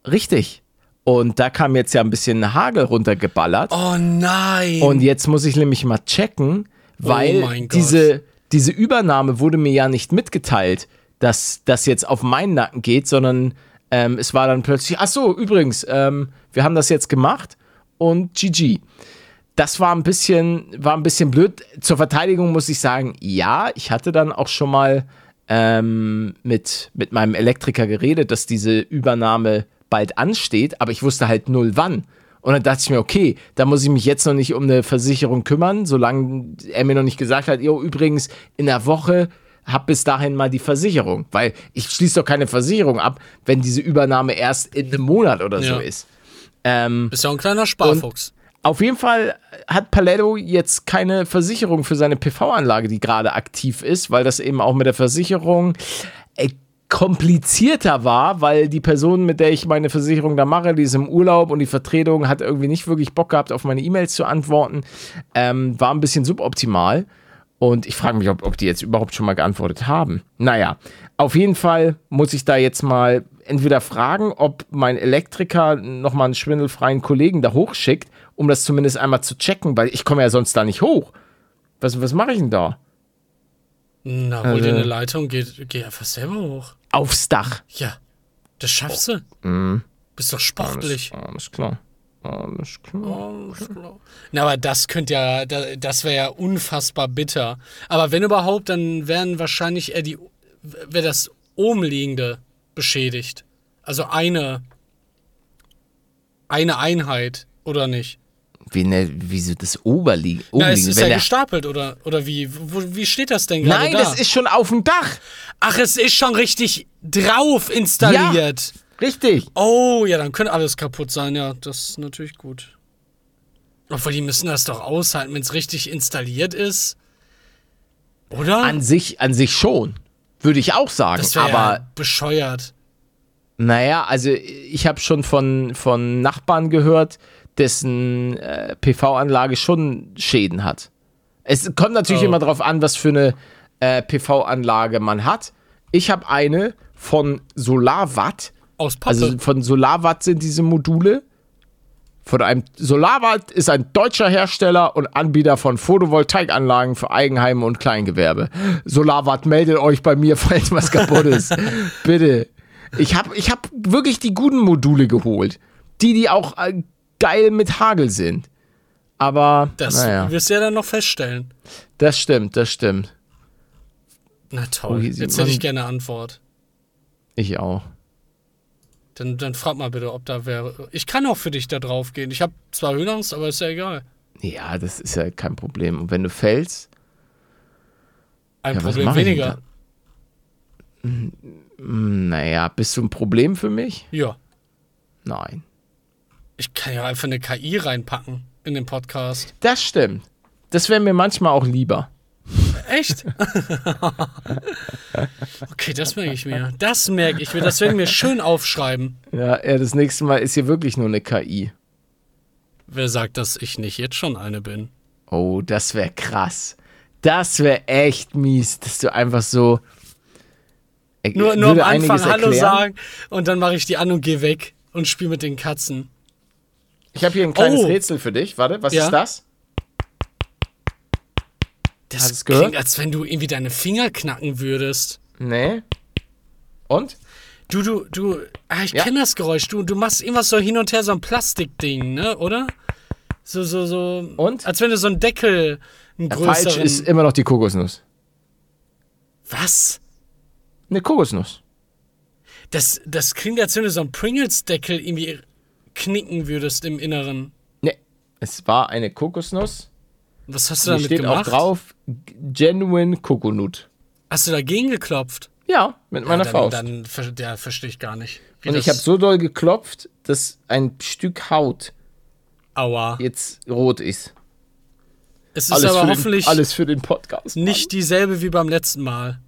Richtig. Und da kam jetzt ja ein bisschen Hagel runtergeballert. Oh nein. Und jetzt muss ich nämlich mal checken, weil Oh mein Gott. diese, diese Übernahme wurde mir ja nicht mitgeteilt, dass das jetzt auf meinen Nacken geht, sondern ähm, es war dann plötzlich, ach so, übrigens, ähm, wir haben das jetzt gemacht und GG. Das war ein bisschen, war ein bisschen blöd. Zur Verteidigung muss ich sagen, ja, ich hatte dann auch schon mal ähm, mit, mit meinem Elektriker geredet, dass diese Übernahme bald ansteht, aber ich wusste halt null wann. Und dann dachte ich mir, okay, da muss ich mich jetzt noch nicht um eine Versicherung kümmern, solange er mir noch nicht gesagt hat, jo, übrigens, in der Woche hab bis dahin mal die Versicherung. Weil ich schließe doch keine Versicherung ab, wenn diese Übernahme erst in einem Monat oder so Ja. ist. Ähm, Bist ja auch ein kleiner Sparfuchs. Auf jeden Fall hat Paletto jetzt keine Versicherung für seine PV-Anlage, die gerade aktiv ist, weil das eben auch mit der Versicherung äh, komplizierter war, weil die Person, mit der ich meine Versicherung da mache, die ist im Urlaub und die Vertretung hat irgendwie nicht wirklich Bock gehabt, auf meine E-Mails zu antworten, ähm, war ein bisschen suboptimal. Und ich frage mich, ob, ob die jetzt überhaupt schon mal geantwortet haben. Naja, auf jeden Fall muss ich da jetzt mal entweder fragen, ob mein Elektriker nochmal einen schwindelfreien Kollegen da hochschickt, um das zumindest einmal zu checken, weil ich komme ja sonst da nicht hoch. Was, was mache ich denn da? Na, hol Also- dir eine Leitung, geh, geh einfach selber hoch. Aufs Dach. Ja, das schaffst du. Mhm. Bist doch sportlich. Alles klar. Alles klar. Na, aber das könnte ja, da- das wäre ja unfassbar bitter. Aber wenn überhaupt, dann wären wahrscheinlich eher die, wäre das Obenliegende beschädigt. Also eine, eine Einheit, oder nicht? Wie, ne, wieso das Oberliegen? Na, es ist wenn ja gestapelt, oder, oder wie? Wo, wie steht das denn gerade Nein, da? das ist schon auf dem Dach. Ach, es ist schon richtig drauf installiert. Richtig. Oh, ja, dann könnte alles kaputt sein. Ja, das ist natürlich gut. Obwohl, die müssen das doch aushalten, wenn es richtig installiert ist. Oder? An sich, an sich schon. Würde ich auch sagen. das aber ja bescheuert. Naja, also ich habe schon von, von Nachbarn gehört, dessen äh, PV-Anlage schon Schäden hat. Es kommt natürlich Oh. immer darauf an, was für eine äh, PV-Anlage man hat. Ich habe eine von Solarwatt. Aus Pappe. Also von Solarwatt sind diese Module. Von einem Solarwatt ist ein deutscher Hersteller und Anbieter von Photovoltaikanlagen für Eigenheime und Kleingewerbe. Solarwatt meldet euch bei mir, falls was kaputt ist. Bitte. Ich habe ich hab wirklich die guten Module geholt. Die, die auch äh, geil mit Hagel sind. Aber, das naja, wirst du ja dann noch feststellen. das stimmt, das stimmt. Na toll. Jetzt hätte ich gerne eine Antwort. Ich auch. Dann, dann frag mal bitte, ob da wäre. Ich kann auch für dich da drauf gehen. Ich habe zwar Höhenangst, aber ist ja egal. Ja, das ist ja kein Problem. Und wenn du fällst, Ein Ja, Problem mach ich denn weniger. naja, bist du ein Problem für mich? Ja. Nein. Ich kann ja einfach eine KI reinpacken in den Podcast. Das stimmt. Das wäre mir manchmal auch lieber. Echt? okay, das merke ich mir. Das merke ich mir. Das werde ich mir schön aufschreiben. Ja, ja, das nächste Mal ist hier wirklich nur eine KI. Wer sagt, dass ich nicht jetzt schon eine bin? Oh, das wäre krass. Das wäre echt mies, dass du einfach so. Ich Nur, nur am Anfang Hallo sagen und dann mache ich die an und gehe weg und spiele mit den Katzen. Ich habe hier ein kleines Oh. Rätsel für dich. Warte, was Ja. ist das? Das Hast du's gehört? klingt, als wenn du irgendwie deine Finger knacken würdest. Nee. Und? Du, du, du, ah, ich Ja. kenne das Geräusch. Du, du machst irgendwas so hin und her, so ein Plastikding, ne, oder? So, so, so. Und? Als wenn du so einen Deckel, einen Falsch größeren. ist immer noch die Kokosnuss. Was? Eine Kokosnuss. Das, das klingt, als wenn du so einen Pringles-Deckel irgendwie knicken würdest im Inneren. Nee. Es war eine Kokosnuss. Was hast du damit steht gemacht? auch drauf: Genuine Coconut. Hast du dagegen geklopft? Ja, mit meiner ja, dann, Faust. Dann, der verstehe ich gar nicht. Und ich habe so doll geklopft, dass ein Stück Haut Aua. jetzt rot ist. Es ist aber für hoffentlich den, alles für den Podcast. nicht dieselbe wie beim letzten Mal.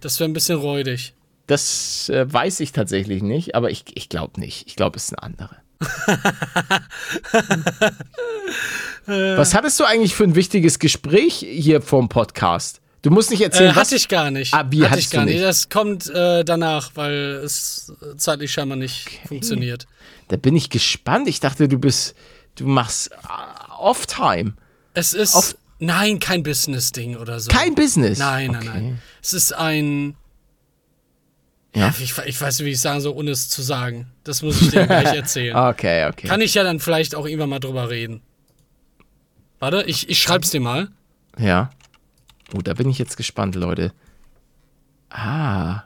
Das wäre ein bisschen räudig. Das äh, weiß ich tatsächlich nicht, aber ich, ich glaube nicht. Ich glaube, es ist eine andere. Was hattest du eigentlich für ein wichtiges Gespräch hier vom Podcast? Du musst nicht erzählen, Äh, was. hatte ich gar nicht. Ah, wie, hatte ich gar du nicht. nicht? Das kommt äh, danach, weil es zeitlich scheinbar nicht funktioniert. Da bin ich gespannt. Ich dachte, du bist, du machst äh, Off-Time. Es ist. Auf- nein, kein Business-Ding oder so. Kein Business. Nein, nein, Okay. nein. Es ist ein. Ja. Ich, ich weiß nicht, wie ich sagen soll, ohne es zu sagen. Das muss ich dir gleich erzählen. Okay, okay. Kann ich ja dann vielleicht auch irgendwann mal drüber reden. Warte, ich, ich schreib's dir mal. Ja. Oh, da bin ich jetzt gespannt, Leute. Ah.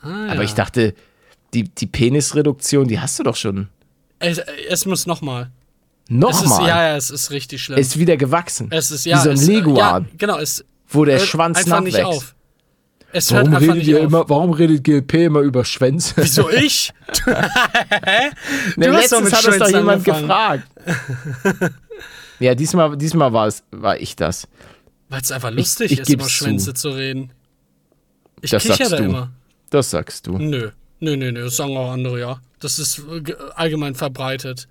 Ah, Aber ja. ich dachte, die, die Penisreduktion, die hast du doch schon. Es, es muss nochmal. Es Nochmal. ja, ja, es ist richtig schlimm. Ist wieder gewachsen. es ist, ja, Wie so ein es, Leguan, Ja, genau, es wo der Schwanz einfach nicht nachwächst. auf. Es hört einfach nicht auf. warum redet GLP immer über Schwänze? Wieso ich? Ne, hast doch letztens hat es doch jemand angefangen. gefragt. ja, diesmal, diesmal war, es, war ich das. Weil es einfach lustig ich ist, über Schwänze zu reden. Ich Das kicher sagst da du. immer. Das sagst du. Nö. Nö, nö, nö, das sagen auch andere, ja. Das ist äh, ge- allgemein verbreitet.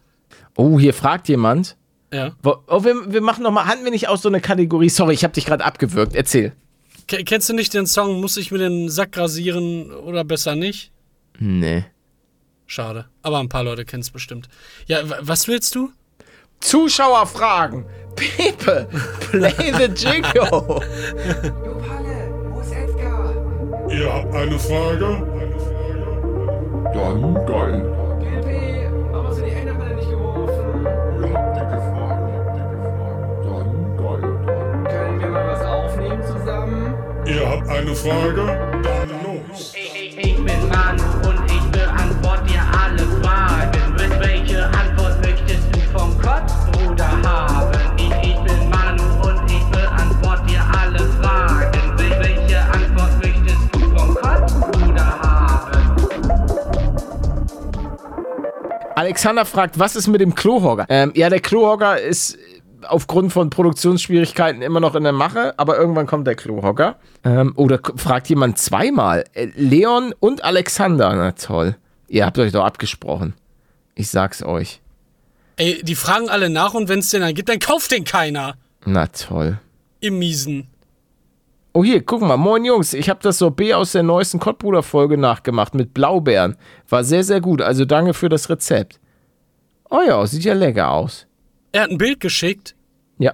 Oh, hier fragt jemand. Ja. Oh, wir, wir machen noch mal, hatten wir nicht auch so eine Kategorie? Sorry, ich habe dich gerade abgewürgt. Erzähl. Ke- Kennst du nicht den Song Muss ich mir den Sack rasieren oder besser nicht? Nee. Schade. Aber ein paar Leute kennen es bestimmt. Ja, was willst du? Zuschauerfragen. Pepe, play the jingle. Jo Palle, wo ist Edgar? Ihr habt eine Frage? Dann geil. Ihr habt eine Frage? Dann los. Ich, ich, ich bin Manu und ich beantworte dir alle Fragen. Wel- Welche Antwort möchtest du vom Kotzbruder haben? Ich, ich bin Manu und ich beantworte dir alle Fragen. Wel- Welche Antwort möchtest du vom Kotzbruder haben? Alexander fragt, was ist mit dem Klohogger? Ähm, ja, der Klohogger ist aufgrund von Produktionsschwierigkeiten immer noch in der Mache, aber irgendwann kommt der Klohogger. Ähm, oder fragt jemand zweimal. Äh, Leon und Alexander. Na toll. Ihr habt euch doch abgesprochen. Ich sag's euch. Ey, die fragen alle nach und wenn es den dann gibt, dann kauft den keiner. Na toll. Im Miesen. Oh hier, guck mal, moin Jungs, ich habe das Sorbet aus der neuesten Kottbruder-Folge nachgemacht mit Blaubeeren. War sehr, sehr gut, also danke für das Rezept. Oh ja, sieht ja lecker aus. Er hat ein Bild geschickt. Ja,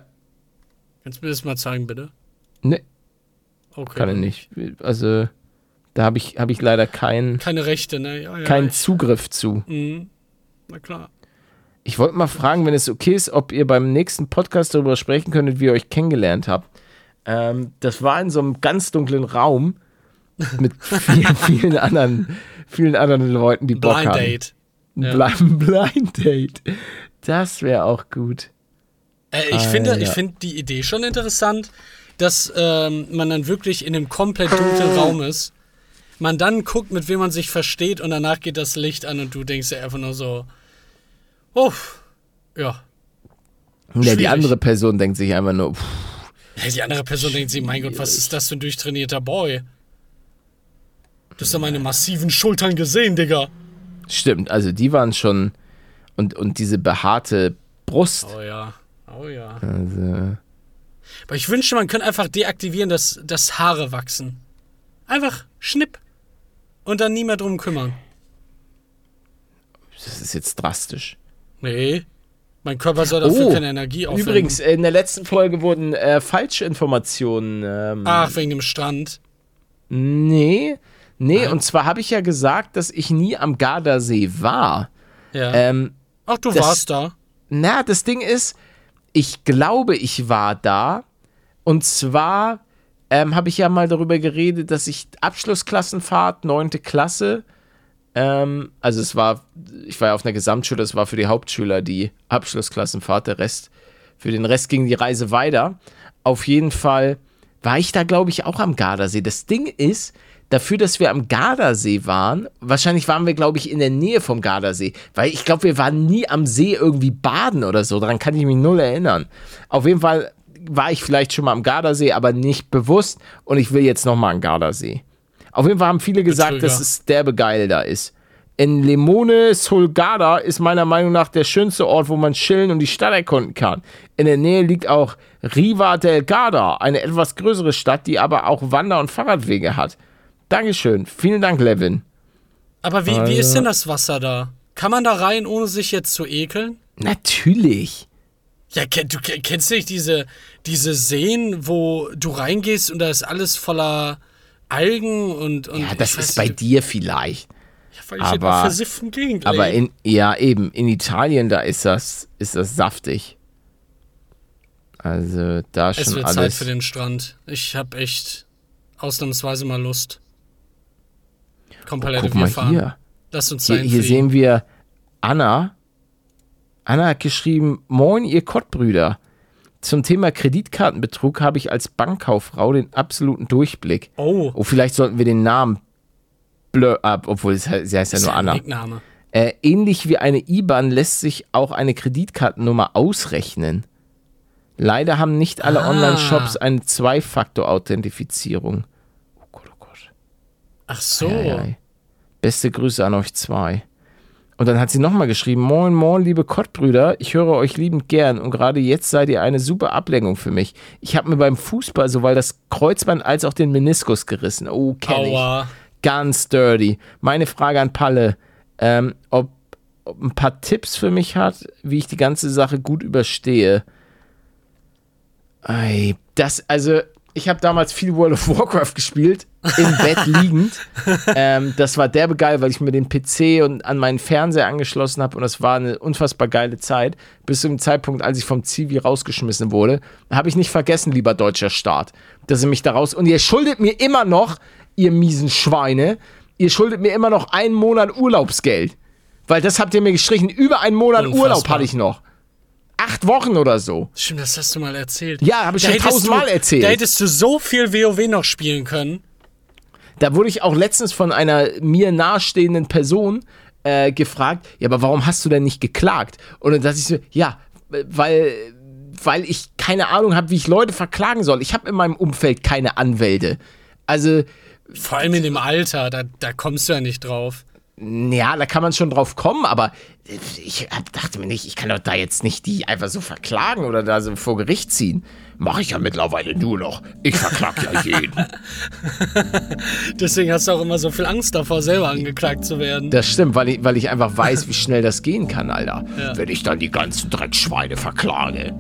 Kannst du mir das mal zeigen, bitte? ne, Okay. kann er nicht. Also, da habe ich, hab ich leider keinen Keine Rechte, ne? Ja, ja, keinen Zugriff zu. Na klar. Ich wollte mal fragen, wenn es okay ist, ob ihr beim nächsten Podcast darüber sprechen könntet, wie ihr euch kennengelernt habt. Ähm, das war in so einem ganz dunklen Raum mit vielen, vielen anderen, vielen anderen Leuten, die Bock Blind haben. Date. Ja. Bli- Blind Date. Das wäre auch gut. Äh, ich finde, Alter. ich finde die Idee schon interessant, dass ähm, man dann wirklich in einem komplett dunklen Raum ist. Man dann guckt, mit wem man sich versteht und danach geht das Licht an und du denkst dir einfach nur so, oh, ja. Ja, die andere Person denkt sich einfach nur, pff, Hey, die andere Person denkt sich, mein Gott, was ist das für ein durchtrainierter Boy? Du hast ja meine massiven Schultern gesehen, Digga. stimmt, also die waren schon und, und diese behaarte Brust. Oh ja, oh ja. Also, Aber ich wünschte, man könnte einfach deaktivieren, dass, dass Haare wachsen. Einfach schnipp. Und dann nie mehr drum kümmern. das ist jetzt drastisch. Nee. Mein Körper soll dafür Oh, keine Energie aufwenden. Übrigens, in der letzten Folge wurden äh, falsche Informationen. Ähm, Ach, wegen dem Strand. Nee, nee, Ah. und zwar habe ich ja gesagt, dass ich nie am Gardasee war. Ja. Ähm, Ach, du das- warst da. na, das Ding ist, ich glaube, ich war da. Und zwar ähm, habe ich ja mal darüber geredet, dass ich Abschlussklassenfahrt, neunte Klasse, ähm, also es war, ich war ja auf einer Gesamtschule, das war für die Hauptschüler die Abschlussklassenfahrt, der Rest, für den Rest ging die Reise weiter. Auf jeden Fall war ich da, glaube ich, auch am Gardasee. Das Ding ist, dafür, dass wir am Gardasee waren, wahrscheinlich waren wir, glaube ich, in der Nähe vom Gardasee, weil ich glaube, wir waren nie am See irgendwie baden oder so. Daran kann ich mich null erinnern. Auf jeden Fall war ich vielleicht schon mal am Gardasee, aber nicht bewusst und ich will jetzt nochmal am Gardasee. Auf jeden Fall haben viele gesagt, Betrüger. dass es derbe geil da ist. In Limone Solgada ist meiner Meinung nach der schönste Ort, wo man chillen und die Stadt erkunden kann. In der Nähe liegt auch Riva del Garda, eine etwas größere Stadt, die aber auch Wander- und Fahrradwege hat. Dankeschön. Vielen Dank, Levin. Aber wie, wie ist Also- denn das Wasser da? Kann man da rein, ohne sich jetzt zu ekeln? Natürlich. Ja, du kenn- kennst nicht diese, diese Seen, wo du reingehst und da ist alles voller Algen und. und Ja, das ist bei nicht, dir vielleicht. Weil ich in aber- einer versifften Gegend Aber in, ja, eben, in Italien, da ist das, ist das saftig. Also da Es schon wird Zeit alles. für den Strand. Ich habe echt ausnahmsweise mal Lust. Komm, Palette, Guck wir fahren. hier. Lass uns Hier, hier sehen wir Anna. Anna hat geschrieben, Moin, ihr Kottbrüder. Zum Thema Kreditkartenbetrug habe ich als Bankkauffrau den absoluten Durchblick. Oh, Oh, vielleicht sollten wir den Namen blur ab, obwohl es heißt, sie heißt ja nur Anna. Nickname. Äh, ähnlich wie eine IBAN lässt sich auch eine Kreditkartennummer ausrechnen. Leider haben nicht alle Ah. Online-Shops eine Zwei-Faktor-Authentifizierung. Oh Gott, oh Gott. Ach so. Ei, ei. Beste Grüße an euch zwei. Und dann hat sie nochmal geschrieben: Moin, moin, liebe Kottbrüder, ich höre euch liebend gern und gerade jetzt seid ihr eine super Ablenkung für mich. Ich habe mir beim Fußball sowohl das Kreuzband als auch den Meniskus gerissen. Oh, kenn ich. Aua. Ganz dirty. Meine Frage an Palle, ähm, ob, ob ein paar Tipps für mich hat, wie ich die ganze Sache gut überstehe. Ei, das, also, ich habe damals viel World of Warcraft gespielt, im Bett liegend. Ähm, das war derbe geil, weil ich mir den PC und an meinen Fernseher angeschlossen habe und das war eine unfassbar geile Zeit. Bis zum Zeitpunkt, als ich vom Zivi rausgeschmissen wurde, habe ich nicht vergessen, lieber deutscher Staat, dass ihr mich da raus. Und ihr schuldet mir immer noch, ihr miesen Schweine, ihr schuldet mir immer noch einen Monat Urlaubsgeld. Weil das habt ihr mir gestrichen. Über einen Monat Unfassbar. Urlaub hatte ich noch. Acht Wochen oder so. Stimmt, das hast du mal erzählt. Ja, habe ich Da schon tausendmal erzählt. Da hättest du so viel WoW noch spielen können. Da wurde ich auch letztens von einer mir nahestehenden Person äh, gefragt, ja, aber warum hast du denn nicht geklagt? Und dann dachte ich so, ja, weil, weil ich keine Ahnung habe, wie ich Leute verklagen soll. Ich habe in meinem Umfeld keine Anwälte. Also, Vor allem in dem Alter, da, da kommst du ja nicht drauf. Ja, da kann man schon drauf kommen, aber ich hab- dachte mir nicht, ich kann doch da jetzt nicht die einfach so verklagen oder da so vor Gericht ziehen. Mache ich ja mittlerweile nur noch. Ich verklag ja jeden. Deswegen hast du auch immer so viel Angst davor, selber angeklagt zu werden. Das stimmt, weil ich, weil ich einfach weiß, wie schnell das gehen kann, Alter. Ja. Wenn ich dann die ganzen Dreckschweine verklage.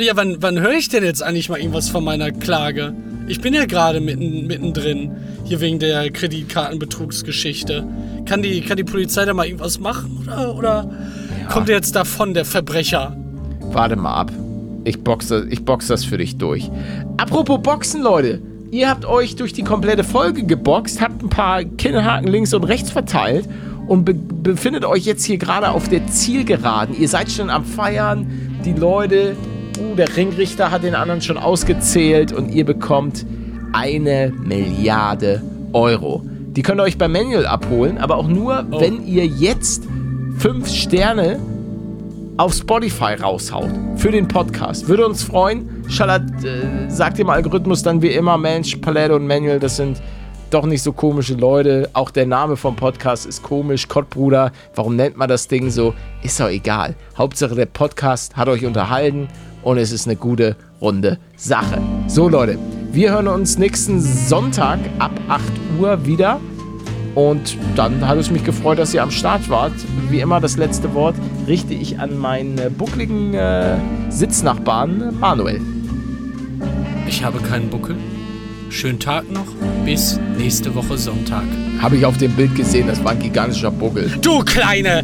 Ja, wann, wann höre ich denn jetzt eigentlich mal irgendwas von meiner Klage? Ich bin ja gerade mitten, mittendrin, hier wegen der Kreditkartenbetrugsgeschichte. Kann die, kann die Polizei da mal irgendwas machen oder, oder kommt jetzt davon der Verbrecher? Warte mal ab. Ich box, das, ich box das für dich durch. Apropos Boxen, Leute. Ihr habt euch durch die komplette Folge geboxt, habt ein paar Kinnhaken links und rechts verteilt und be befindet euch jetzt hier gerade auf der Zielgeraden. Ihr seid schon am Feiern. Die Leute, uh, der Ringrichter hat den anderen schon ausgezählt und ihr bekommt eine Milliarde Euro. Die könnt ihr euch beim Manual abholen, aber auch nur, Oh. wenn ihr jetzt fünf Sterne auf Spotify raushaut für den Podcast. Würde uns freuen. Schallert, äh, sagt dem Algorithmus dann wie immer, Mensch, Palette und Manuel, das sind doch nicht so komische Leute. Auch der Name vom Podcast ist komisch. Kottbruder, warum nennt man das Ding so? Ist doch egal. Hauptsache der Podcast hat euch unterhalten und es ist eine gute, runde Sache. So Leute, wir hören uns nächsten Sonntag ab 8 Uhr wieder. Und dann hat es mich gefreut, dass ihr am Start wart. Wie immer das letzte Wort richte ich an meinen buckligen äh, Sitznachbarn Manuel. Ich habe keinen Buckel. Schönen Tag noch. Bis nächste Woche Sonntag. Habe ich auf dem Bild gesehen, das war ein gigantischer Buckel. Du Kleine!